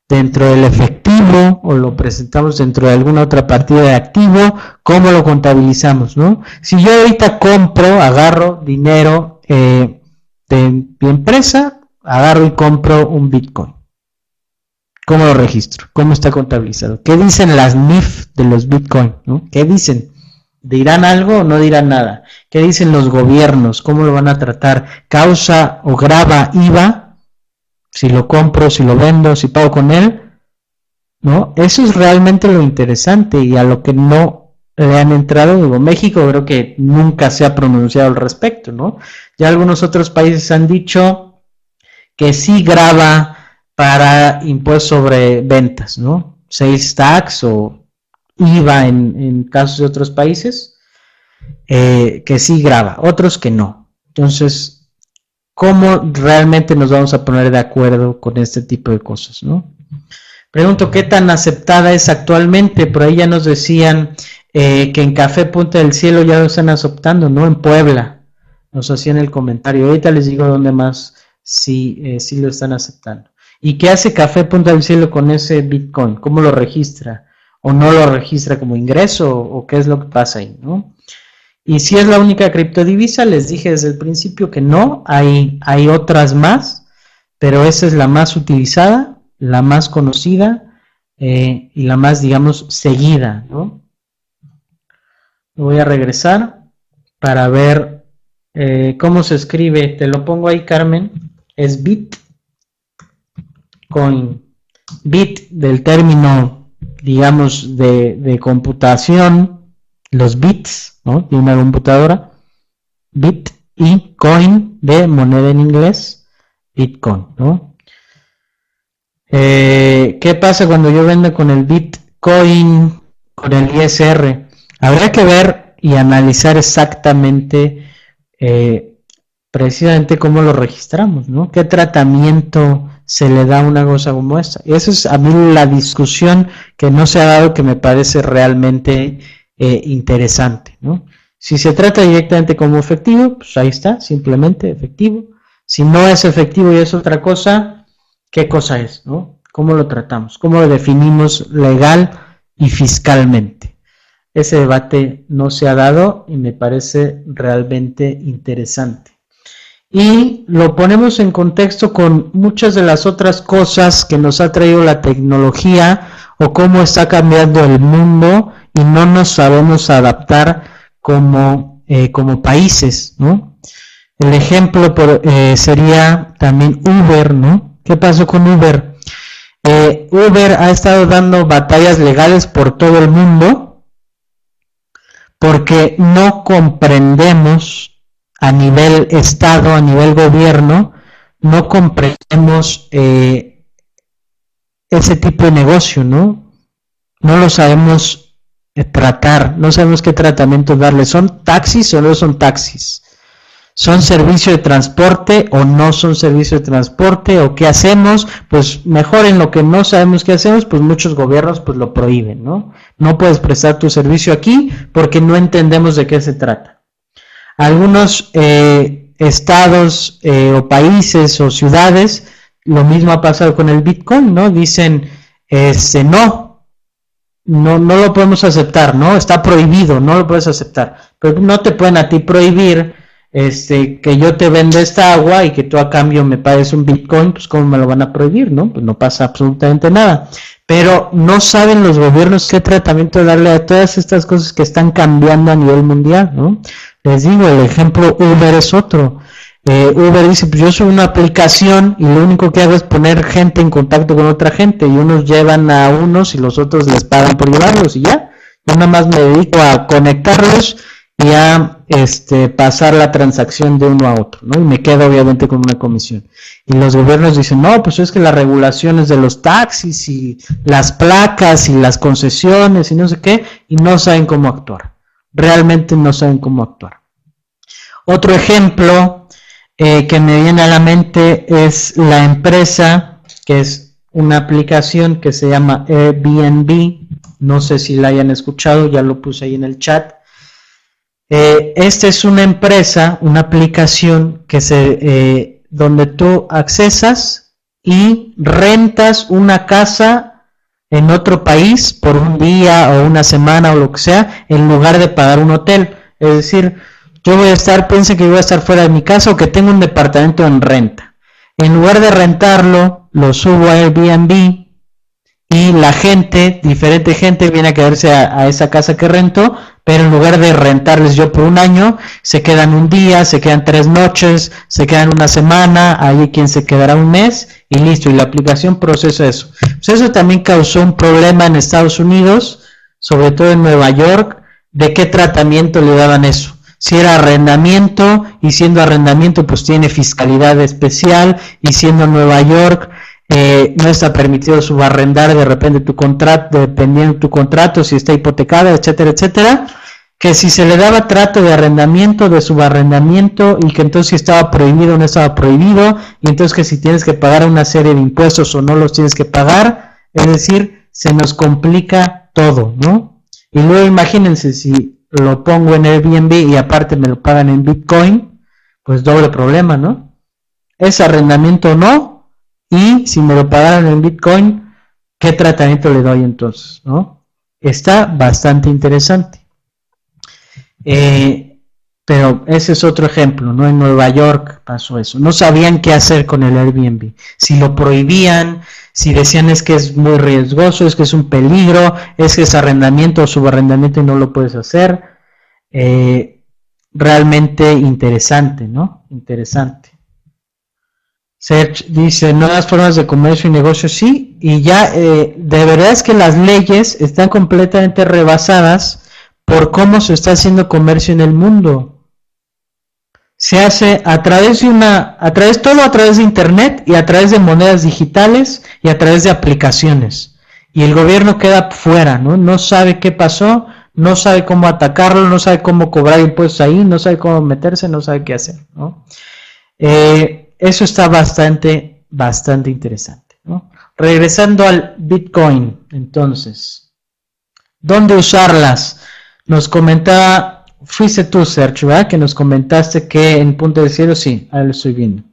dentro del efectivo o lo presentamos dentro de alguna otra partida de activo, ¿cómo lo contabilizamos? ¿no? Si yo ahorita compro, agarro dinero eh, de mi empresa, agarro y compro un Bitcoin. ¿Cómo lo registro? ¿Cómo está contabilizado? ¿Qué dicen las NIF de los Bitcoin? ¿no? ¿Qué dicen? ¿Dirán algo o no dirán nada? ¿Qué dicen los gobiernos? ¿Cómo lo van a tratar? ¿Causa o grava IVA? si lo compro, si lo vendo, si pago con él, ¿no? Eso es realmente lo interesante y a lo que no le han entrado, digo, México creo que nunca se ha pronunciado al respecto, ¿no? Ya algunos otros países han dicho que sí graba para impuestos sobre ventas, ¿no? Sales tax o IVA en, casos de otros países, eh, que sí graba, otros que no. Entonces, cómo realmente nos vamos a poner de acuerdo con este tipo de cosas, ¿no? Pregunto qué tan aceptada es actualmente, por ahí ya nos decían eh, que en Café Punta del Cielo ya lo están aceptando, ¿no? En Puebla, nos hacían el comentario, ahorita les digo dónde más sí, eh, sí lo están aceptando. ¿Y qué hace Café Punta del Cielo con ese Bitcoin? ¿Cómo lo registra? ¿O no lo registra como ingreso? ¿O qué es lo que pasa ahí, no? Y si es la única criptodivisa, les dije desde el principio que no, hay, hay otras más, pero esa es la más utilizada, la más conocida eh, y la más, digamos, seguida. Voy a regresar para ver eh, cómo se escribe. Te lo pongo ahí, Carmen. Es bit coin. Bit del término, digamos, de, de computación, los bits ¿no? de una computadora, bit y coin de moneda en inglés, Bitcoin, ¿no? Eh, ¿Qué pasa cuando yo vendo con el Bitcoin, con el ISR? Habría que ver y analizar exactamente, eh, precisamente cómo lo registramos, ¿no? ¿Qué tratamiento se le da una cosa como esta. Y esa es a mí la discusión que no se ha dado que me parece realmente eh, interesante. ¿no? Si se trata directamente como efectivo, pues ahí está, simplemente efectivo. Si no es efectivo y es otra cosa, ¿qué cosa es? ¿no? ¿Cómo lo tratamos? ¿Cómo lo definimos legal y fiscalmente? Ese debate no se ha dado y me parece realmente interesante. Y lo ponemos en contexto con muchas de las otras cosas que nos ha traído la tecnología o cómo está cambiando el mundo y no nos sabemos adaptar como, eh, como países, ¿no? El ejemplo eh, sería también Uber, ¿no? ¿Qué pasó con Uber? Eh, Uber ha estado dando batallas legales por todo el mundo porque no comprendemos a nivel Estado, a nivel gobierno, no comprendemos eh, ese tipo de negocio, ¿no? No lo sabemos eh, tratar, no sabemos qué tratamiento darle. ¿Son taxis o no son taxis? ¿Son servicio de transporte o no son servicio de transporte? ¿O qué hacemos? Pues mejor en lo que no sabemos qué hacemos, pues muchos gobiernos pues lo prohíben, ¿no? No puedes prestar tu servicio aquí porque no entendemos de qué se trata. Algunos eh, estados eh, o países o ciudades, lo mismo ha pasado con el Bitcoin, ¿no? Dicen, este, no, no, no lo podemos aceptar, ¿no? Está prohibido, no lo puedes aceptar. Pero no te pueden a ti prohibir este, que yo te venda esta agua y que tú a cambio me pagues un Bitcoin, pues cómo me lo van a prohibir, ¿no? Pues no pasa absolutamente nada. Pero no saben los gobiernos qué tratamiento darle a todas estas cosas que están cambiando a nivel mundial, ¿no? Les digo, el ejemplo Uber es otro. Eh, Uber dice, pues yo soy una aplicación y lo único que hago es poner gente en contacto con otra gente y unos llevan a unos y los otros les pagan por llevarlos y ya. Yo nada más me dedico a conectarlos y a este, pasar la transacción de uno a otro, ¿no? Y me quedo obviamente con una comisión. Y los gobiernos dicen, no, pues es que las regulaciones de los taxis y las placas y las concesiones y no sé qué, y no saben cómo actuar. Realmente no saben cómo actuar. Otro ejemplo eh, que me viene a la mente es la empresa, que es una aplicación que se llama Airbnb. No sé si la hayan escuchado, ya lo puse ahí en el chat eh, esta es una empresa, una aplicación que se, eh, donde tú accesas y rentas una casa en otro país por un día o una semana o lo que sea, en lugar de pagar un hotel. Es decir, yo voy a estar, piensen que voy a estar fuera de mi casa o que tengo un departamento en renta. En lugar de rentarlo, lo subo a Airbnb y la gente, diferente gente, viene a quedarse a, esa casa que rento, pero en lugar de rentarles yo por un año, se quedan un día, se quedan tres noches, se quedan una semana, hay quien se quedará un mes y listo, y la aplicación procesa eso. Pues eso también causó un problema en Estados Unidos, sobre todo en Nueva York, de qué tratamiento le daban eso. Si era arrendamiento, y siendo arrendamiento pues tiene fiscalidad especial, y siendo Nueva York eh, no está permitido subarrendar de repente tu contrato, dependiendo de tu contrato, si está hipotecada, etcétera, etcétera, que si se le daba trato de arrendamiento, de subarrendamiento, y que entonces si estaba prohibido o no estaba prohibido, y entonces que si tienes que pagar una serie de impuestos o no los tienes que pagar, es decir, se nos complica todo, ¿no? Y luego imagínense si lo pongo en Airbnb y aparte me lo pagan en Bitcoin, pues doble problema, ¿no? ¿Es arrendamiento o no? Y si me lo pagaran en Bitcoin, ¿qué tratamiento le doy entonces? ¿no? Está bastante interesante. Eh, pero ese es otro ejemplo, ¿no? En Nueva York pasó eso. No sabían qué hacer con el Airbnb. Si lo prohibían, si decían es que es muy riesgoso, es que es un peligro, es que es arrendamiento o subarrendamiento y no lo puedes hacer. Eh, realmente interesante, ¿no? Interesante. Search dice nuevas formas de comercio y negocio, sí, y ya eh, de verdad es que las leyes están completamente rebasadas por cómo se está haciendo comercio en el mundo. Se hace a través de una, a través todo a través de internet y a través de monedas digitales y a través de aplicaciones. Y el gobierno queda fuera, ¿no? No sabe qué pasó, no sabe cómo atacarlo, no sabe cómo cobrar impuestos ahí, no sabe cómo meterse, no sabe qué hacer, ¿no? Eh, eso está bastante, bastante interesante. Regresando al Bitcoin, entonces, ¿dónde usarlas? Nos comentaba, fuiste tú, Sergio, ¿verdad? Que nos comentaste que en Punta del Cielo, sí, ahí lo estoy viendo.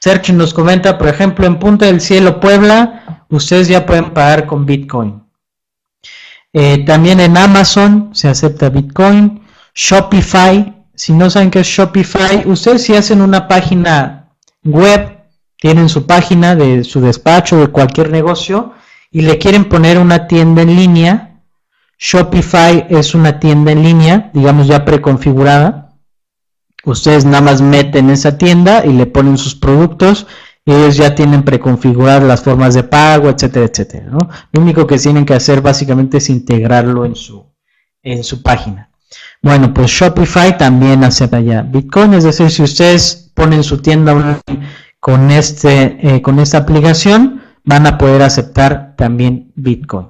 Sergio nos comenta, por ejemplo, en Punta del Cielo, Puebla, ustedes ya pueden pagar con Bitcoin. Eh, también en Amazon se acepta Bitcoin. Shopify, si no saben qué es Shopify, ustedes si hacen una página web, tienen su página de su despacho, de cualquier negocio, y le quieren poner una tienda en línea, Shopify es una tienda en línea, digamos ya preconfigurada. Ustedes nada más meten esa tienda y le ponen sus productos ellos ya tienen preconfiguradas las formas de pago, etcétera, etcétera. Lo único que tienen que hacer básicamente es integrarlo en su, en su página. Bueno, pues Shopify también acepta ya Bitcoin, es decir, si ustedes ponen su tienda online con, este, eh, con esta aplicación, van a poder aceptar también Bitcoin.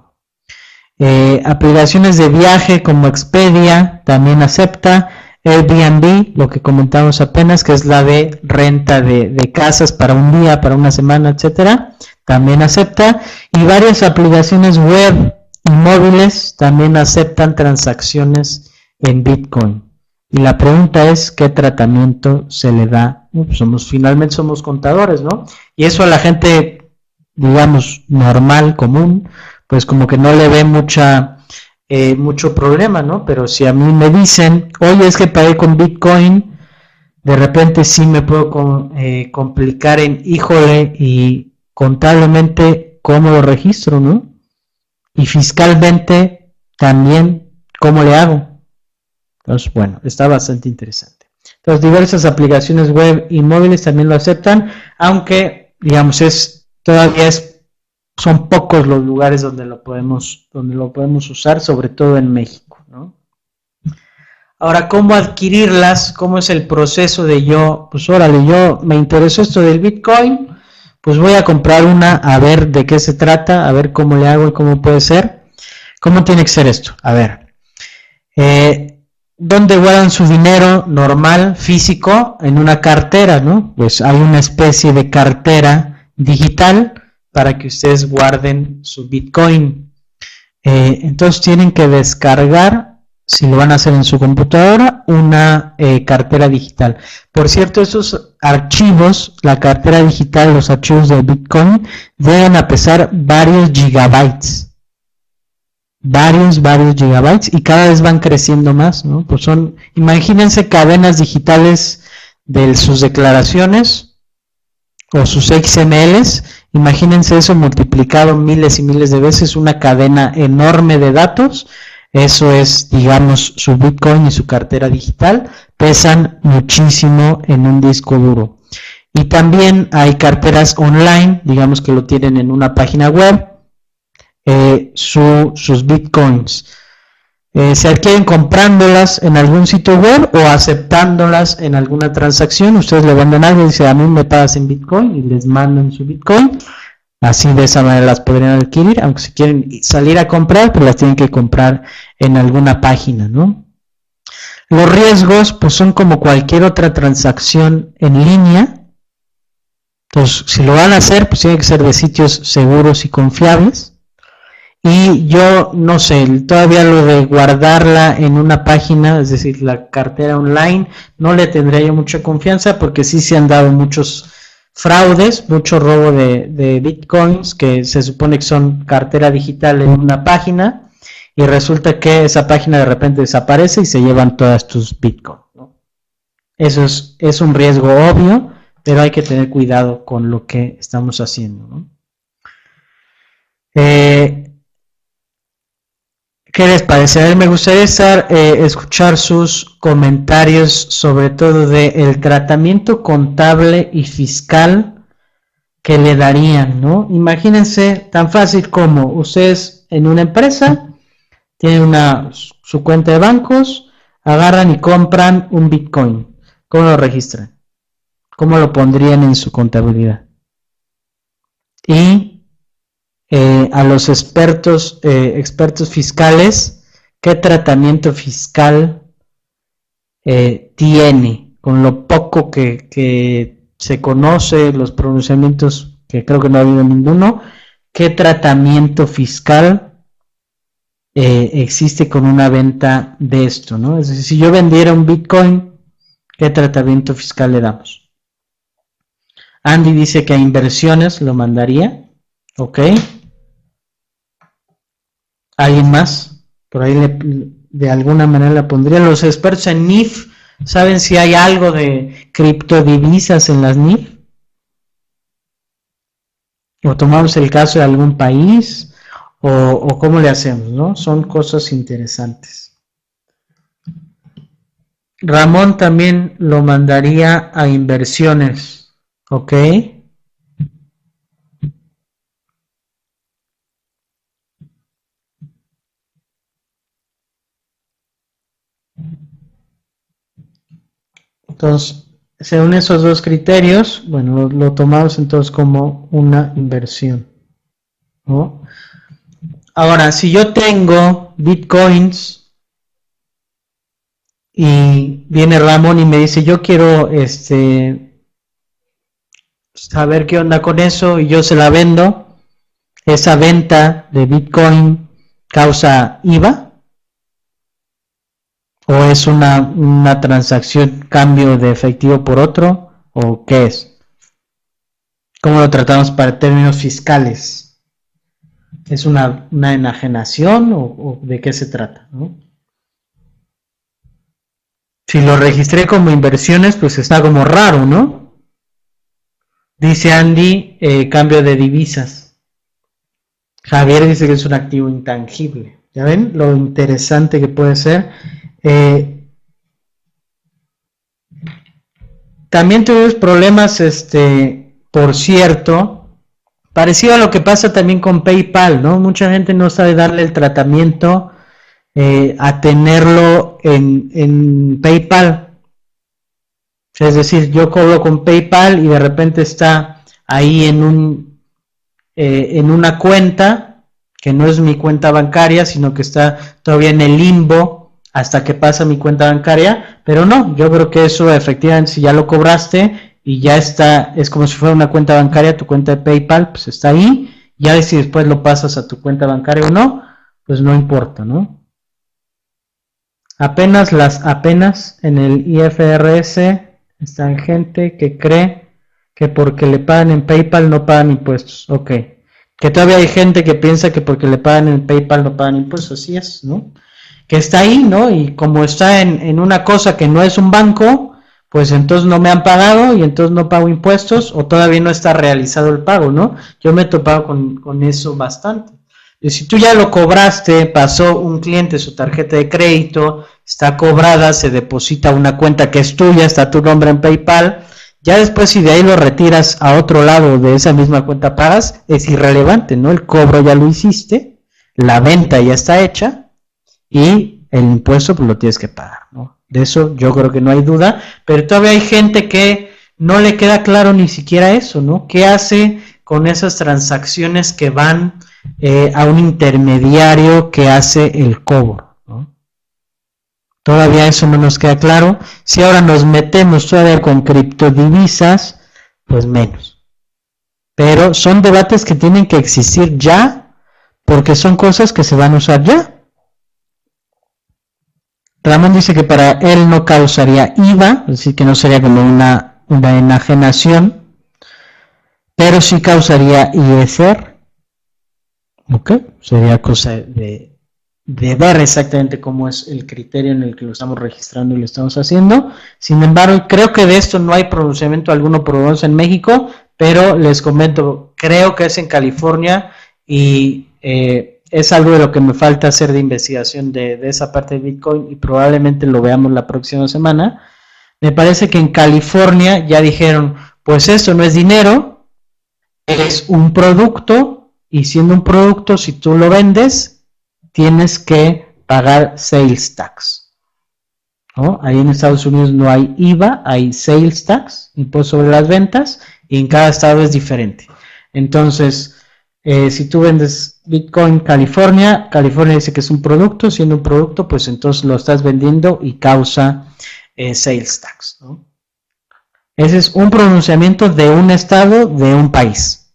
Eh, aplicaciones de viaje como Expedia también acepta. Airbnb, lo que comentamos apenas, que es la de renta de, casas para un día, para una semana, etcétera, también acepta. Y varias aplicaciones web y móviles también aceptan transacciones en Bitcoin. Y la pregunta es qué tratamiento se le da. Pues somos finalmente somos contadores, ¿no? Y eso a la gente, digamos, normal, común, pues como que no le ve mucha eh, mucho problema, ¿no? Pero si a mí me dicen, oye, es que pagué con Bitcoin, de repente sí me puedo eh, complicar en, híjole, y contablemente, ¿cómo lo registro, no? Y fiscalmente, también, ¿cómo le hago? Entonces, bueno, está bastante interesante. Entonces, diversas aplicaciones web y móviles también lo aceptan, aunque, digamos, es todavía son pocos los lugares donde lo podemos, donde lo podemos usar, sobre todo en México. Ahora, ¿cómo adquirirlas? ¿Cómo es el proceso de yo? Pues órale, yo me interesó esto del Bitcoin, pues voy a comprar una a ver de qué se trata, a ver cómo le hago y cómo puede ser. ¿Cómo tiene que ser esto? A ver, eh, ¿dónde guardan su dinero normal, físico? En una cartera, ¿no? Pues hay una especie de cartera digital para que ustedes guarden su Bitcoin. Eh, entonces tienen que descargar, si lo van a hacer en su computadora, una eh, cartera digital. Por cierto, esos archivos, la cartera digital, los archivos de Bitcoin, deben a pesar varios gigabytes. Varios, varios gigabytes y cada vez van creciendo más, ¿no? Pues son, imagínense cadenas digitales de sus declaraciones o sus XMLs Imagínense eso multiplicado miles y miles de veces, una cadena enorme de datos. Eso es, digamos, su Bitcoin y su cartera digital. Pesan muchísimo en un disco duro. Y también hay carteras online, digamos que lo tienen en una página web, eh, sus bitcoins. Eh, se adquieren comprándolas en algún sitio web o aceptándolas en alguna transacción. Ustedes le mandan algo y dicen, a mí me pagas en Bitcoin y les mandan su Bitcoin. Así de esa manera las podrían adquirir, aunque si quieren salir a comprar, pues las tienen que comprar en alguna página, ¿no? Los riesgos, pues son como cualquier otra transacción en línea. Entonces, si lo van a hacer, pues tiene que ser de sitios seguros y confiables. Y yo no sé, todavía lo de guardarla en una página, es decir, la cartera online, no le tendría yo mucha confianza porque sí se han dado muchos fraudes, mucho robo de, bitcoins que se supone que son cartera digital en una página y resulta que esa página de repente desaparece y se llevan todas tus bitcoins. Eso es, es un riesgo obvio, pero hay que tener cuidado con lo que estamos haciendo. ¿no? Eh, ¿Qué les parece? A ver, me gustaría estar, eh, escuchar sus comentarios sobre todo del el tratamiento contable y fiscal que le darían, ¿no? Imagínense tan fácil como ustedes en una empresa tienen una, su cuenta de bancos, agarran y compran un Bitcoin. ¿Cómo lo registran? ¿Cómo lo pondrían en su contabilidad? Y eh, a los expertos, eh, expertos fiscales qué tratamiento fiscal eh, tiene con lo poco que, se conoce, los pronunciamientos que creo que no ha habido ninguno, ¿qué tratamiento fiscal eh, existe con una venta de esto? ¿no? Es decir, si yo vendiera un Bitcoin, ¿qué tratamiento fiscal le damos? Andy dice que a inversiones lo mandaría. Ok. ¿Alguien más? Por ahí de alguna manera la pondría. Los expertos en NIF saben si hay algo de criptodivisas en las NIF. O tomamos el caso de algún país. O, o cómo le hacemos, ¿no? Son cosas interesantes. Ramón también lo mandaría a inversiones. ¿Ok? Entonces, según esos dos criterios, bueno, lo, tomamos entonces como una inversión. Ahora, si yo tengo bitcoins y viene Ramón y me dice, yo quiero este saber qué onda con eso y yo se la vendo, esa venta de bitcoin causa IVA ¿O es una, una transacción cambio de efectivo por otro? ¿O qué es? ¿Cómo lo tratamos para términos fiscales? ¿Es una, enajenación o, de qué se trata? Si lo registré como inversiones, pues está como raro, ¿no? Dice Andy, eh, cambio de divisas. Javier dice que es un activo intangible. ¿Ya ven lo interesante que puede ser? Eh, también tuvimos problemas, este, por cierto, parecido a lo que pasa también con PayPal, ¿no? Mucha gente no sabe darle el tratamiento eh, a tenerlo en, PayPal. Es decir, yo cobro con PayPal y de repente está ahí en un eh, en una cuenta que no es mi cuenta bancaria, sino que está todavía en el limbo hasta que pasa mi cuenta bancaria, pero no, yo creo que eso efectivamente si ya lo cobraste y ya está, es como si fuera una cuenta bancaria, tu cuenta de PayPal, pues está ahí, ya si después lo pasas a tu cuenta bancaria o no, pues no importa, ¿no? Apenas las, apenas en el IFRS están gente que cree que porque le pagan en PayPal no pagan impuestos, ok. Que todavía hay gente que piensa que porque le pagan en PayPal no pagan impuestos, así es, ¿no? Que está ahí, ¿no? Y como está en, una cosa que no es un banco, pues entonces no me han pagado y entonces no pago impuestos o todavía no está realizado el pago, ¿no? Yo me he topado con, eso bastante. Y si tú ya lo cobraste, pasó un cliente su tarjeta de crédito, está cobrada, se deposita una cuenta que es tuya, está tu nombre en PayPal, ya después si de ahí lo retiras a otro lado de esa misma cuenta pagas, es irrelevante, ¿no? El cobro ya lo hiciste, la venta ya está hecha, y el impuesto pues lo tienes que pagar, ¿no? De eso yo creo que no hay duda, pero todavía hay gente que no le queda claro ni siquiera eso, ¿no? ¿Qué hace con esas transacciones que van eh, a un intermediario que hace el cobro? Todavía eso no nos queda claro. Si ahora nos metemos todavía con criptodivisas, pues menos. Pero son debates que tienen que existir ya, porque son cosas que se van a usar ya. Ramón dice que para él no causaría IVA, decir, que no sería como una, enajenación, pero sí causaría ISR. ¿Ok? Sería cosa de, ver exactamente cómo es el criterio en el que lo estamos registrando y lo estamos haciendo. Sin embargo, creo que de esto no hay pronunciamiento alguno por en México, pero les comento, creo que es en California y eh, es algo de lo que me falta hacer de investigación de, esa parte de Bitcoin y probablemente lo veamos la próxima semana. Me parece que en California ya dijeron, pues eso no es dinero, es un producto y siendo un producto, si tú lo vendes, tienes que pagar sales tax. Ahí en Estados Unidos no hay IVA, hay sales tax, impuesto sobre las ventas, y en cada estado es diferente. Entonces, eh, si tú vendes Bitcoin California, California dice que es un producto, siendo un producto, pues entonces lo estás vendiendo y causa eh, sales tax. Ese es un pronunciamiento de un estado de un país.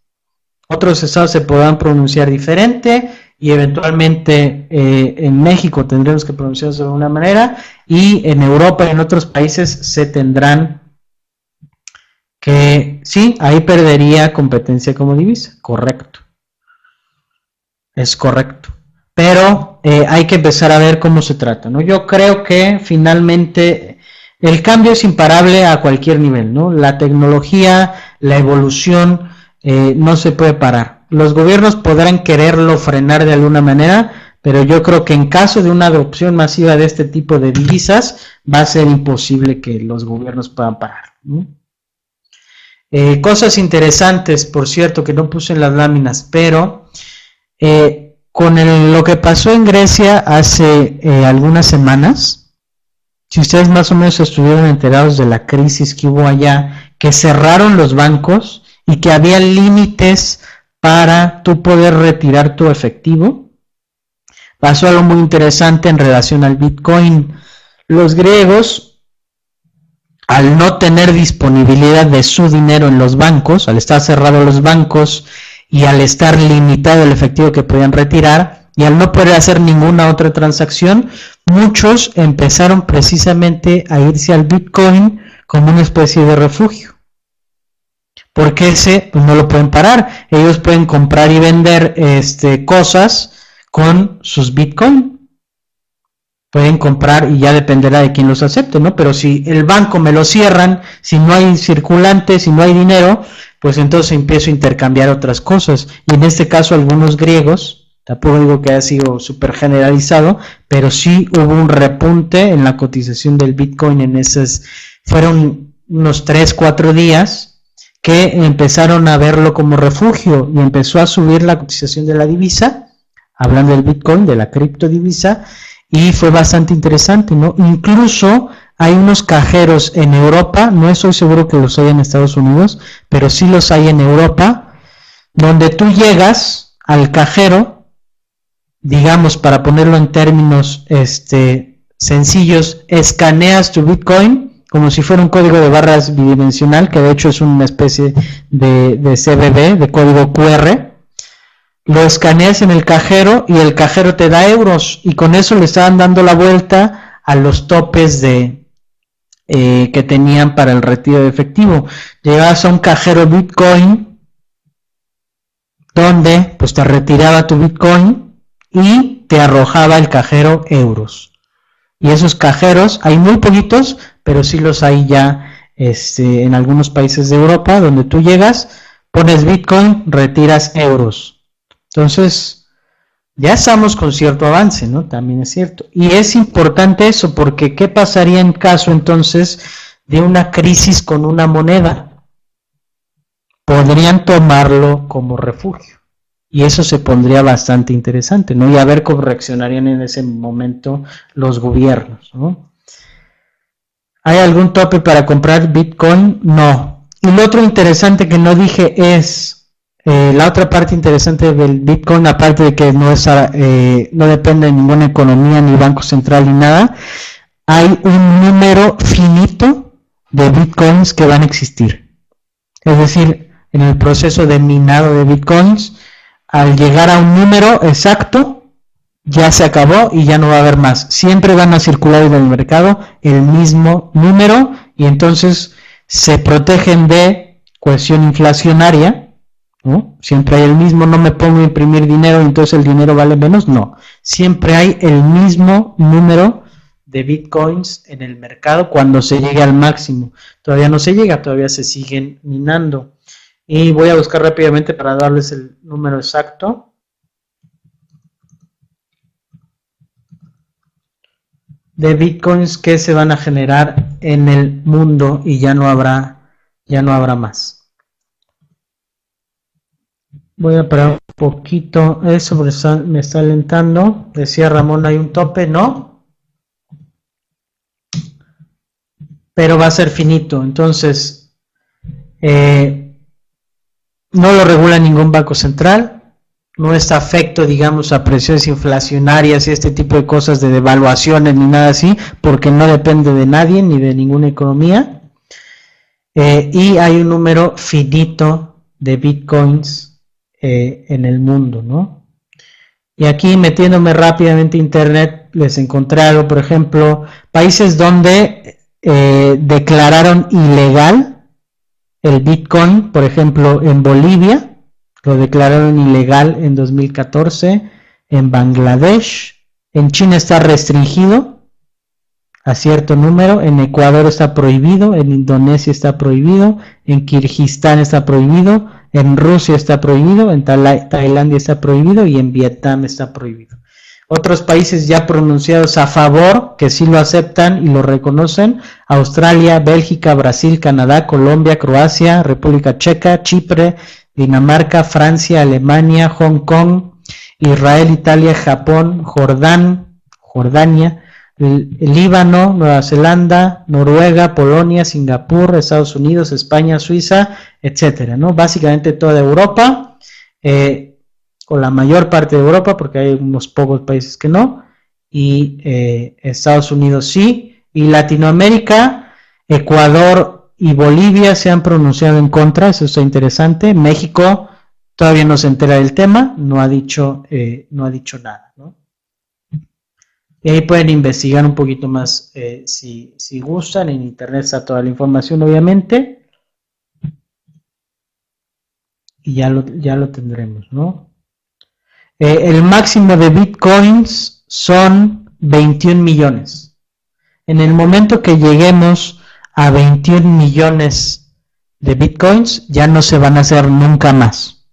Otros estados se podrán pronunciar diferente y eventualmente eh, en México tendremos que pronunciarse de una manera y en Europa y en otros países se tendrán que, sí, ahí perdería competencia como divisa, correcto. Es correcto. Pero eh, hay que empezar a ver cómo se trata, ¿no? Yo creo que finalmente el cambio es imparable a cualquier nivel, ¿no? La tecnología, la evolución, eh, no se puede parar. Los gobiernos podrán quererlo frenar de alguna manera, pero yo creo que en caso de una adopción masiva de este tipo de divisas, va a ser imposible que los gobiernos puedan parar. Eh, cosas interesantes, por cierto, que no puse en las láminas, pero eh, con lo que pasó en Grecia hace algunas semanas, si ustedes más o menos estuvieron enterados de la crisis que hubo allá, que cerraron los bancos y que había límites para tú poder retirar tu efectivo, pasó algo muy interesante en relación al Bitcoin. Los griegos, al no tener disponibilidad de su dinero en los bancos, al estar cerrados los bancos y al estar limitado el efectivo que podían retirar, y al no poder hacer ninguna otra transacción, muchos empezaron precisamente a irse al Bitcoin como una especie de refugio. Porque ese pues, no lo pueden parar. Ellos pueden comprar y vender este, cosas con sus Bitcoin. Pueden comprar y ya dependerá de quién los acepte, ¿no? Pero si el banco me lo cierran, si no hay circulante, si no hay dinero, pues entonces empiezo a intercambiar otras cosas. Y en este caso algunos griegos, Tampoco digo que haya sido súper generalizado, pero sí hubo un repunte en la cotización del Bitcoin en esos, fueron unos 3, 4 días que empezaron a verlo como refugio y empezó a subir la cotización de la divisa, hablando del Bitcoin, de la criptodivisa, y fue bastante interesante, ¿no? Incluso hay unos cajeros en Europa, no estoy seguro que los haya en Estados Unidos, pero sí los hay en Europa, donde tú llegas al cajero digamos, para ponerlo en términos este, sencillos, escaneas tu Bitcoin como si fuera un código de barras bidimensional, que de hecho es una especie de, de CBB, de código QR, lo escaneas en el cajero y el cajero te da euros y con eso le estaban dando la vuelta a los topes de eh, que tenían para el retiro de efectivo. Llegabas a un cajero Bitcoin donde pues te retiraba tu Bitcoin y te arrojaba el cajero euros. Y esos cajeros, hay muy poquitos, pero sí los hay ya este, en algunos países de Europa, donde tú llegas, pones Bitcoin, retiras euros. Entonces, ya estamos con cierto avance, ¿no? También es cierto. Y es importante eso, porque ¿qué pasaría en caso entonces de una crisis con una moneda? Podrían tomarlo como refugio y eso se pondría bastante interesante, ¿no? Y a ver cómo reaccionarían en ese momento los gobiernos, ¿no? ¿Hay algún tope para comprar Bitcoin? No. Y lo otro interesante que no dije es, eh, la otra parte interesante del Bitcoin, aparte de que no, es, eh, no depende de ninguna economía, ni banco central, ni nada, hay un número finito de Bitcoins que van a existir. Es decir, en el proceso de minado de Bitcoins, al llegar a un número exacto, ya se acabó y ya no va a haber más. Siempre van a circular en el mercado el mismo número y entonces se protegen de cohesión inflacionaria. Siempre hay el mismo, no me pongo a imprimir dinero y entonces el dinero vale menos. No, siempre hay el mismo número de bitcoins en el mercado cuando se llegue al máximo. Todavía no se llega, todavía se siguen minando. Y voy a buscar rápidamente para darles el número exacto. de bitcoins que se van a generar en el mundo y ya no habrá ya no habrá más. Voy a parar un poquito eso porque me está alentando. Decía Ramón, hay un tope, ¿no? Pero va a ser finito. Entonces, eh, no lo regula ningún banco central, no está afecto, digamos, a presiones inflacionarias y este tipo de cosas de devaluaciones ni nada así, porque no depende de nadie ni de ninguna economía. Eh, y hay un número finito de bitcoins eh, en el mundo, ¿no? Y aquí metiéndome rápidamente internet, les encontré algo, por ejemplo, países donde eh, declararon ilegal el Bitcoin, por ejemplo, en Bolivia, lo declararon ilegal en 2014, en Bangladesh, en China está restringido a cierto número, en Ecuador está prohibido, en Indonesia está prohibido, en Kirguistán está prohibido, en Rusia está prohibido, en Tailandia está prohibido y en Vietnam está prohibido. Otros países ya pronunciados a favor, que sí lo aceptan y lo reconocen, Australia, Bélgica, Brasil, Canadá, Colombia, Croacia, República Checa, Chipre, Dinamarca, Francia, Alemania, Hong Kong, Israel, Italia, Japón, Jordán, Jordania, Líbano, Nueva Zelanda, Noruega, Polonia, Singapur, Estados Unidos, España, Suiza, etcétera, ¿no? Básicamente toda Europa, eh, o la mayor parte de Europa, porque hay unos pocos países que no, y eh, Estados Unidos sí, y Latinoamérica, Ecuador y Bolivia se han pronunciado en contra, eso está interesante, México todavía no se entera del tema, no ha dicho, eh, no ha dicho nada, ¿no? Y ahí pueden investigar un poquito más eh, si, gustan. En internet está toda la información, obviamente. Y ya lo, ya lo tendremos, ¿no? Eh, el máximo de bitcoins son 21 millones. En el momento que lleguemos a 21 millones de bitcoins, ya no se van a hacer nunca más.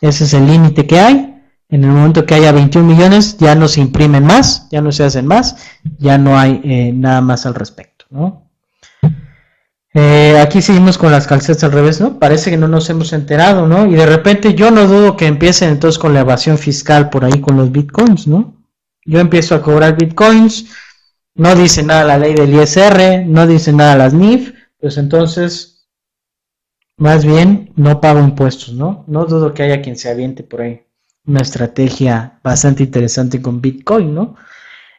Ese es el límite que hay en el momento que haya 21 millones ya no se imprimen más, ya no se hacen más, ya no hay eh, nada más al respecto. Eh, aquí seguimos con las calcetas al revés, ¿no? Parece que no nos hemos enterado, ¿no? Y de repente yo no dudo que empiecen entonces con la evasión fiscal por ahí con los bitcoins, ¿no? Yo empiezo a cobrar bitcoins, no dice nada la ley del ISR, no dice nada las NIF, pues entonces, más bien, no pago impuestos, ¿no? No dudo que haya quien se aviente por ahí una estrategia bastante interesante con Bitcoin, ¿no?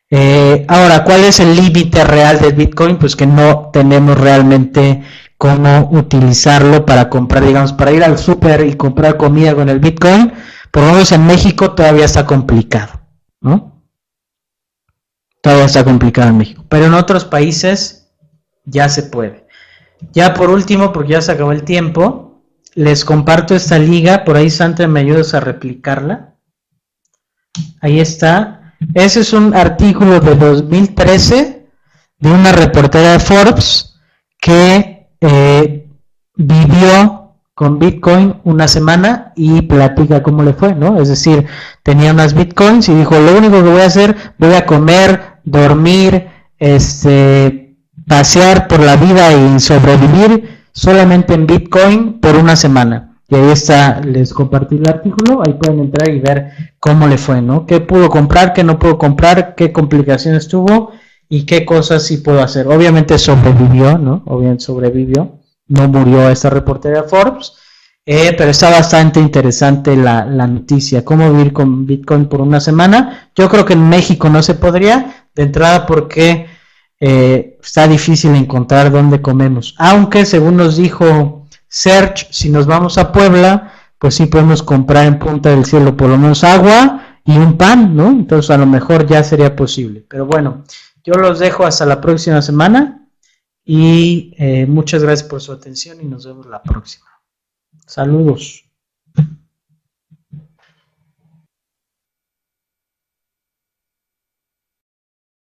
Eh, ahora, ¿cuál es el límite real del Bitcoin? Pues que no tenemos realmente cómo utilizarlo para comprar, digamos, para ir al súper y comprar comida con el Bitcoin. Por lo menos en México todavía está complicado, ¿no? Todavía está complicado en México. Pero en otros países ya se puede. Ya por último, porque ya se acabó el tiempo, les comparto esta liga, por ahí Santa me ayudas a replicarla. Ahí está. Ese es un artículo de 2013 de una reportera de Forbes que eh, vivió con Bitcoin una semana y platica cómo le fue, ¿no? Es decir, tenía unas Bitcoins y dijo, lo único que voy a hacer, voy a comer, dormir, este, pasear por la vida y sobrevivir solamente en Bitcoin por una semana. Y ahí está, les compartí el artículo, ahí pueden entrar y ver cómo le fue, ¿no? ¿Qué pudo comprar, qué no pudo comprar, qué complicaciones tuvo y qué cosas sí pudo hacer? Obviamente sobrevivió, ¿no? Obviamente sobrevivió, no murió esta reportera Forbes, eh, pero está bastante interesante la, la noticia, cómo vivir con Bitcoin por una semana. Yo creo que en México no se podría, de entrada porque eh, está difícil encontrar dónde comemos. Aunque según nos dijo Search, si nos vamos a Puebla, pues sí podemos comprar en Punta del Cielo por lo menos agua y un pan, ¿no? Entonces a lo mejor ya sería posible. Pero bueno, yo los dejo hasta la próxima semana y eh, muchas gracias por su atención y nos vemos la próxima. Saludos.